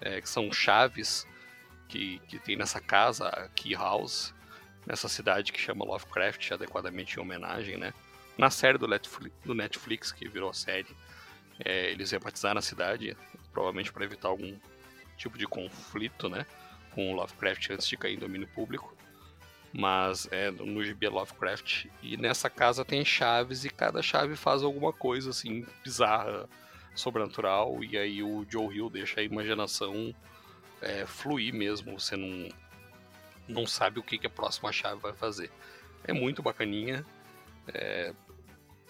é, que são chaves que, que tem nessa casa, a Key House, nessa cidade que chama Lovecraft, adequadamente em homenagem, né? Na série do Netflix, do Netflix que virou a série, é, eles rebatizaram a cidade, provavelmente para evitar algum tipo de conflito, né? Com o Lovecraft antes de cair em domínio público mas é no GB Lovecraft. E nessa casa tem chaves e cada chave faz alguma coisa assim bizarra, sobrenatural. E aí o Joe Hill deixa a imaginação é, fluir mesmo. Você não, não sabe o que, que a próxima chave vai fazer. É muito bacaninha. É,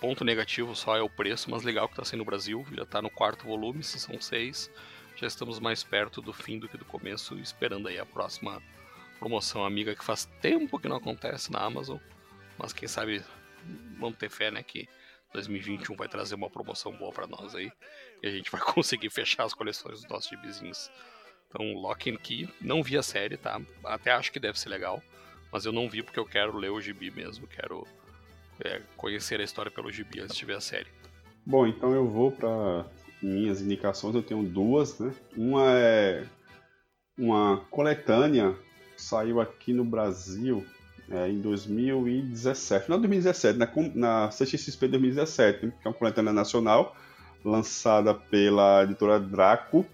ponto negativo só é o preço, mas legal que tá sendo no Brasil. Já tá no quarto volume, se são seis. Já estamos mais perto do fim do que do começo, esperando aí a próxima promoção amiga que faz tempo que não acontece na Amazon, mas quem sabe vamos ter fé, né, que 2021 vai trazer uma promoção boa para nós aí e a gente vai conseguir fechar as coleções dos nossos gibizinhos. Então, Lock and Key, não vi a série, tá? Até acho que deve ser legal, mas eu não vi porque eu quero ler o gibi mesmo, quero é, conhecer a história pelo gibi antes de ver a série. Bom, então eu vou para minhas indicações, eu tenho duas, né? Uma é uma coletânea saiu aqui no Brasil é, em 2017. Não 2017, na, na CXSP 2017, que é uma coletânea nacional lançada pela editora Draco,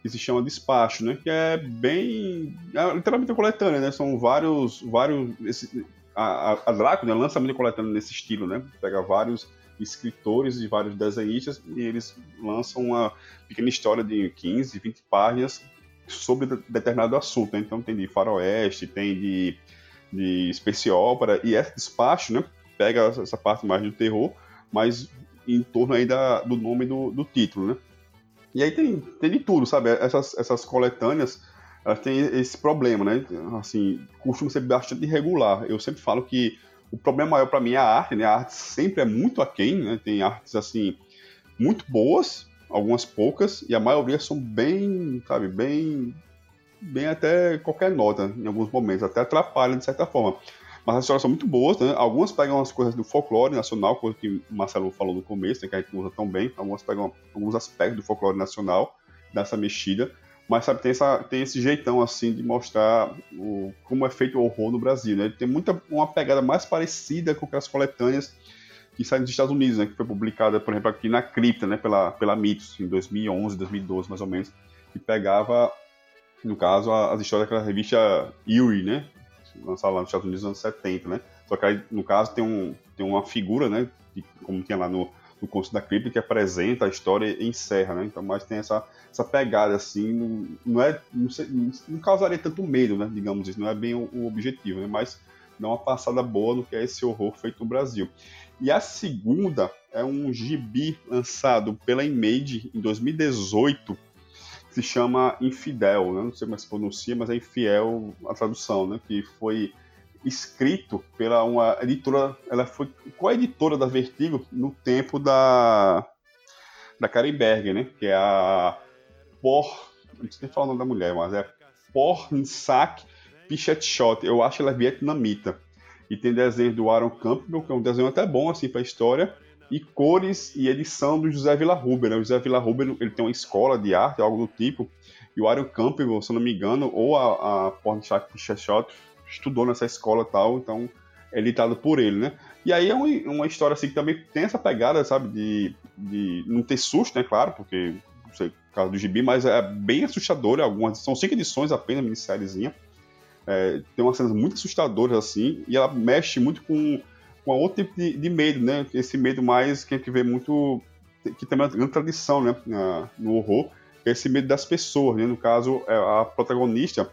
que se chama Despacho, né? Que é bem. É literalmente uma coletânea, né? São vários. vários esse, a, a, Draco né, lança muito coletânea nesse estilo, né? Pega vários escritores e vários desenhistas e eles lançam uma pequena história de 15, 20 páginas sobre determinado assunto. Né? Então tem de faroeste, tem de, de space opera, e esse despacho né, pega essa parte mais do terror, mas em torno aí da, do nome do, do título. Né? E aí tem, tem de tudo, sabe? Essas, essas coletâneas, elas têm esse problema, né? Assim, costuma ser bastante irregular. Eu sempre falo que o problema maior para mim é a arte, né? A arte sempre é muito aquém, né? Tem artes, assim, muito boas, algumas poucas, e a maioria são bem, sabe, bem, bem até qualquer nota em alguns momentos, até atrapalham de certa forma. Mas as histórias são muito boas, né? Algumas pegam as coisas do folclore nacional, coisa que o Marcelo falou no começo, né, que a gente usa tão bem. Algumas pegam alguns aspectos do folclore nacional, dessa mexida. Mas, sabe, tem, essa, tem esse jeitão, assim, de mostrar o, como é feito o horror no Brasil, né? Ele tem muita, uma pegada mais parecida com aquelas coletâneas que saem dos Estados Unidos, né? Que foi publicada, por exemplo, aqui na Cripta, né? Pela, pela Mitos, em 2011, 2012, mais ou menos. Que pegava, no caso, as histórias daquela revista Eerie, né? lançado lá nos Estados Unidos nos anos 70, né? Só que aí, no caso, tem, um, tem uma figura, né? Que, como tinha lá no, no Conto da Cripta, que apresenta a história e encerra, né? Então, mas tem essa, essa pegada, assim, não, não é... Não, sei, não, causaria tanto medo, né? Digamos isso, não é bem o, o objetivo, né? Mas dá uma passada boa no que é esse horror feito no Brasil. E a segunda é um gibi lançado pela Image em 2018, se chama Infidel, né? não sei como é se pronuncia, mas é Infiel a tradução, né? que foi escrito pela uma editora, ela foi co-editora da Vertigo no tempo da da Karen Berger, né? que é a Por, não sei nem falar o nome da mulher, mas é Pornsak Pichetshot, eu acho ela é vietnamita. E tem desenho do Aaron Campbell, que é um desenho até bom assim para a história, e cores e edição do José Villarruber. Né? O José Villarruber ele tem uma escola de arte, algo do tipo, e o Aaron Campbell, se eu não me engano, ou a, a Pornchak Pichachot estudou nessa escola tal, então é editado por ele, né? E aí é uma, uma história assim que também tem essa pegada, sabe, de, de não ter susto, né, claro, porque não sei, caso do gibi, mas é bem assustadora, algumas, são cinco edições apenas, minissériezinha, é, tem umas cenas muito assustadoras assim, e ela mexe muito com com outro tipo de, de, medo, né? Esse medo mais que a gente vê muito, que também é uma grande tradição, né? no horror, que é esse medo das pessoas, né? No caso, é a protagonista,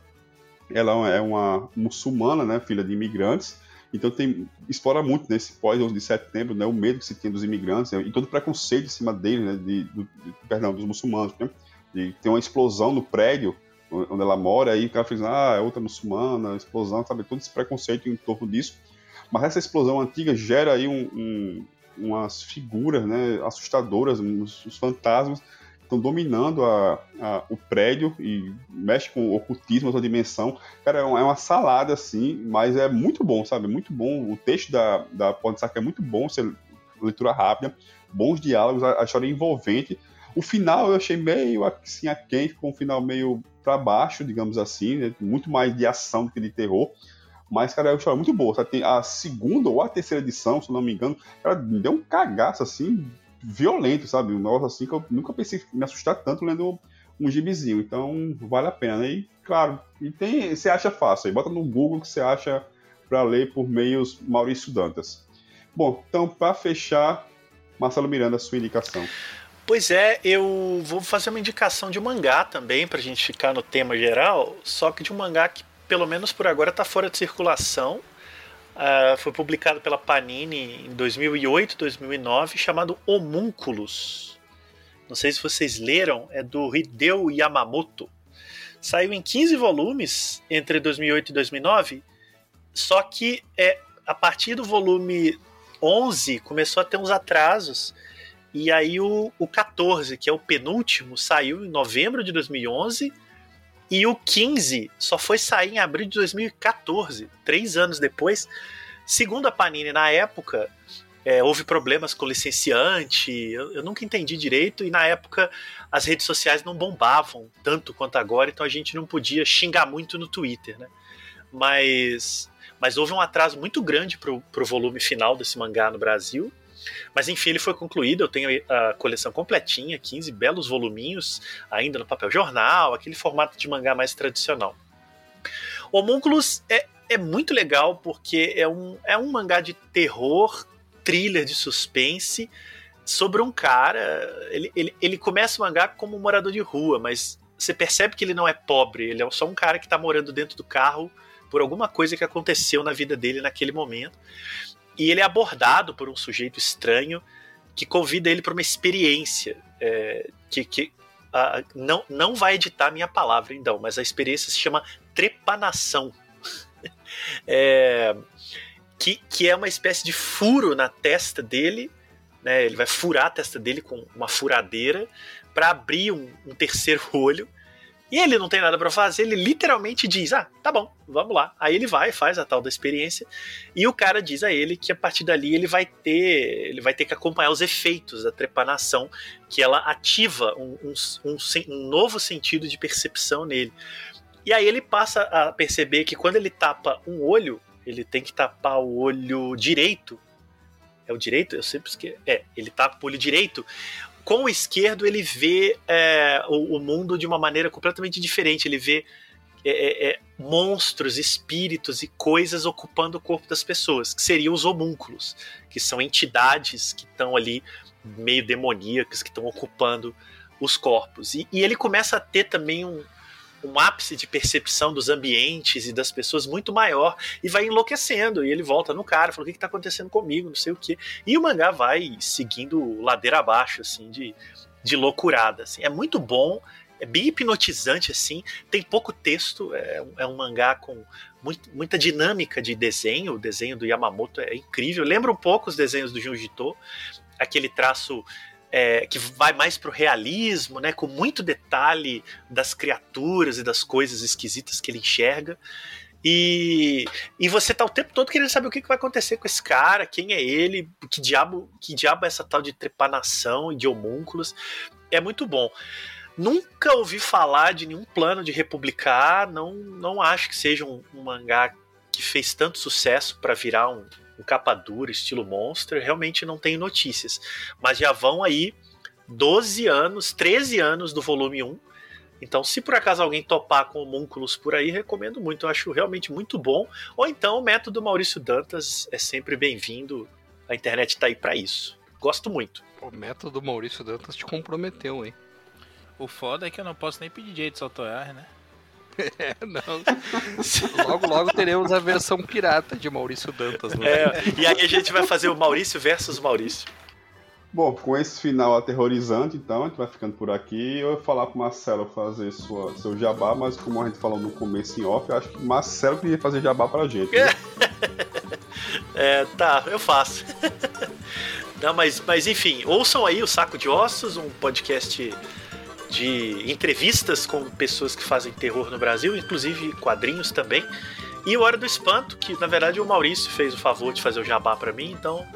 ela é uma muçulmana, né? Filha de imigrantes, então tem explora muito nesse né, pós 11 de setembro, né? O medo que se tem dos imigrantes né, e todo o preconceito em cima deles, né? De, do, de, perdão, dos muçulmanos, né? De ter uma explosão no prédio onde ela mora, aí o cara fala, ah, é outra muçulmana, explosão, sabe? Todo esse preconceito em torno disso. Mas essa explosão antiga gera aí um, um, umas figuras né, assustadoras, os, os fantasmas estão dominando a, a, o prédio e mexe com o ocultismo, essa dimensão. Cara, é uma, é uma, salada, assim, mas é muito bom, sabe? Muito bom. O texto da, da Podsac é muito bom, você, leitura rápida, bons diálogos, a, a, história é envolvente. O final eu achei meio assim, a quente, com um final meio para baixo, digamos assim, né? muito mais de ação do que de terror. Mas, cara, é uma história muito boa. Sabe? A segunda ou a terceira edição, se não me engano, me deu um cagaço, assim, violento, sabe? Um negócio assim que eu nunca pensei me assustar tanto lendo um gibizinho. Então, vale a pena. E, claro, e tem, você acha fácil. Aí bota no Google que você acha para ler por meios Maurício Dantas. Bom, então, para fechar, Marcelo Miranda, sua indicação. Pois é, eu vou fazer uma indicação de mangá também, pra gente ficar no tema geral, só que de um mangá que pelo menos por agora, está fora de circulação. Uh, foi publicado pela Panini em 2008, 2009, chamado Homúnculos. Não sei se vocês leram, é do Hideo Yamamoto. Saiu em 15 volumes entre 2008 e 2009, só que é a partir do volume 11 começou a ter uns atrasos. E aí o, o 14, que é o penúltimo, saiu em novembro de 2011 e o 15 só foi sair em abril de 2014, três anos depois. Segundo a Panini, na época, é, houve problemas com o licenciante, eu, eu, nunca entendi direito, e na época as redes sociais não bombavam tanto quanto agora, então a gente não podia xingar muito no Twitter, né? Mas, mas houve um atraso muito grande pro, pro volume final desse mangá no Brasil, mas enfim, ele foi concluído. Eu tenho a coleção completinha, 15 belos voluminhos, ainda no papel jornal, aquele formato de mangá mais tradicional. Homúnculos é, é muito legal porque é um, é um mangá de terror, thriller de suspense sobre um cara. Ele, ele, ele começa o mangá como um morador de rua, mas você percebe que ele não é pobre, ele é só um cara que está morando dentro do carro por alguma coisa que aconteceu na vida dele naquele momento. E ele é abordado por um sujeito estranho que convida ele para uma experiência é, que, que não, não vai editar minha palavra, então, mas a experiência se chama trepanação. é, que, que é uma espécie de furo na testa dele, né? Ele vai furar a testa dele com uma furadeira para abrir um, um, terceiro olho E ele não tem nada para fazer, ele literalmente diz: Ah, tá bom, vamos lá. Aí ele vai, faz a tal da experiência, e o cara diz a ele que a partir dali ele vai ter, ele vai ter que acompanhar os efeitos da trepanação, que ela ativa um, um, um, um novo sentido de percepção nele. E aí ele passa a perceber que quando ele tapa um olho, ele tem que tapar o olho direito. É o direito? Eu sempre esqueço. É, ele tapa o olho direito. Com o esquerdo, ele vê é, o, o, mundo de uma maneira completamente diferente. Ele vê é, é, é, monstros, espíritos e coisas ocupando o corpo das pessoas, que seriam os homúnculos, que são entidades que estão ali meio demoníacas, que estão ocupando os corpos. E, e ele começa a ter também um, um ápice de percepção dos ambientes e das pessoas muito maior e vai enlouquecendo. E ele volta no cara, fala: O que está acontecendo comigo? Não sei o que. E o mangá vai seguindo ladeira abaixo, assim, de, de loucurada. Assim. É muito bom, é bem hipnotizante, assim. Tem pouco texto, é, é um mangá com muita dinâmica de desenho. O desenho do Yamamoto é incrível. Lembra um pouco os desenhos do Junji Ito, aquele traço é, que vai mais pro realismo, né, com muito detalhe das criaturas e das coisas esquisitas que ele enxerga. E, e você tá o tempo todo querendo saber o que, que vai acontecer com esse cara, quem é ele, que diabo, que diabo é essa tal de trepanação e de homúnculos. É muito bom. Nunca ouvi falar de nenhum plano de republicar, não, não acho que seja um, um mangá que fez tanto sucesso para virar um, um capa dura, estilo Monster, realmente não tenho notícias. Mas já vão aí 12 anos, 13 anos do volume 1. Então, se por acaso alguém topar com homúnculos por aí, recomendo muito. Eu acho realmente muito bom. Ou então, o método Maurício Dantas é sempre bem-vindo. A internet está aí para isso. Gosto muito. O método Maurício Dantas te comprometeu, hein? O foda é que eu não posso nem pedir direito de autorar, né? É, não. logo, logo teremos a versão pirata de Maurício Dantas. Né? É, e aí a gente vai fazer o Maurício versus Maurício. Bom, com esse final aterrorizante, então, a gente vai ficando por aqui. Eu ia falar pro Marcelo fazer sua, seu jabá, mas como a gente falou no começo em off, eu acho que Marcelo queria fazer jabá pra gente. Né? é, tá, eu faço. Não, mas, mas enfim, ouçam aí o Saco de Ossos, um podcast de entrevistas com pessoas que fazem terror no Brasil, inclusive quadrinhos também. E o Hora do Espanto, que na verdade o Maurício fez o favor de fazer o jabá para mim, então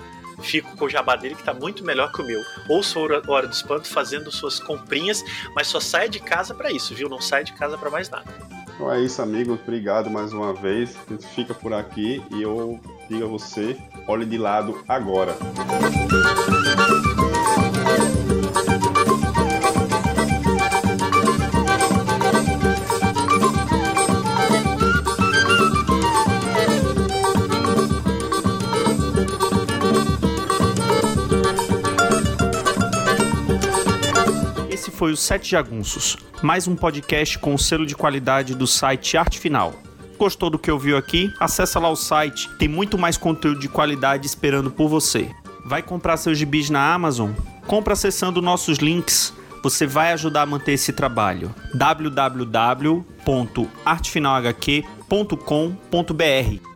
fico com o jabá dele que tá muito melhor que o meu. Ouça o Hora do Espanto fazendo suas comprinhas, mas só saia de casa para isso, viu? Não saia de casa para mais nada. Então é isso, amigos. Obrigado mais uma vez. A gente fica por aqui e eu digo a você, olhe de lado agora. Foi o Sete Jagunços, mais um podcast com o selo de qualidade do site Arte Final. Gostou do que ouviu aqui? Acesse lá o site, tem muito mais conteúdo de qualidade esperando por você. Vai comprar seus gibis na Amazon? Compra acessando nossos links. Você vai ajudar a manter esse trabalho. www.artefinalhq.com.br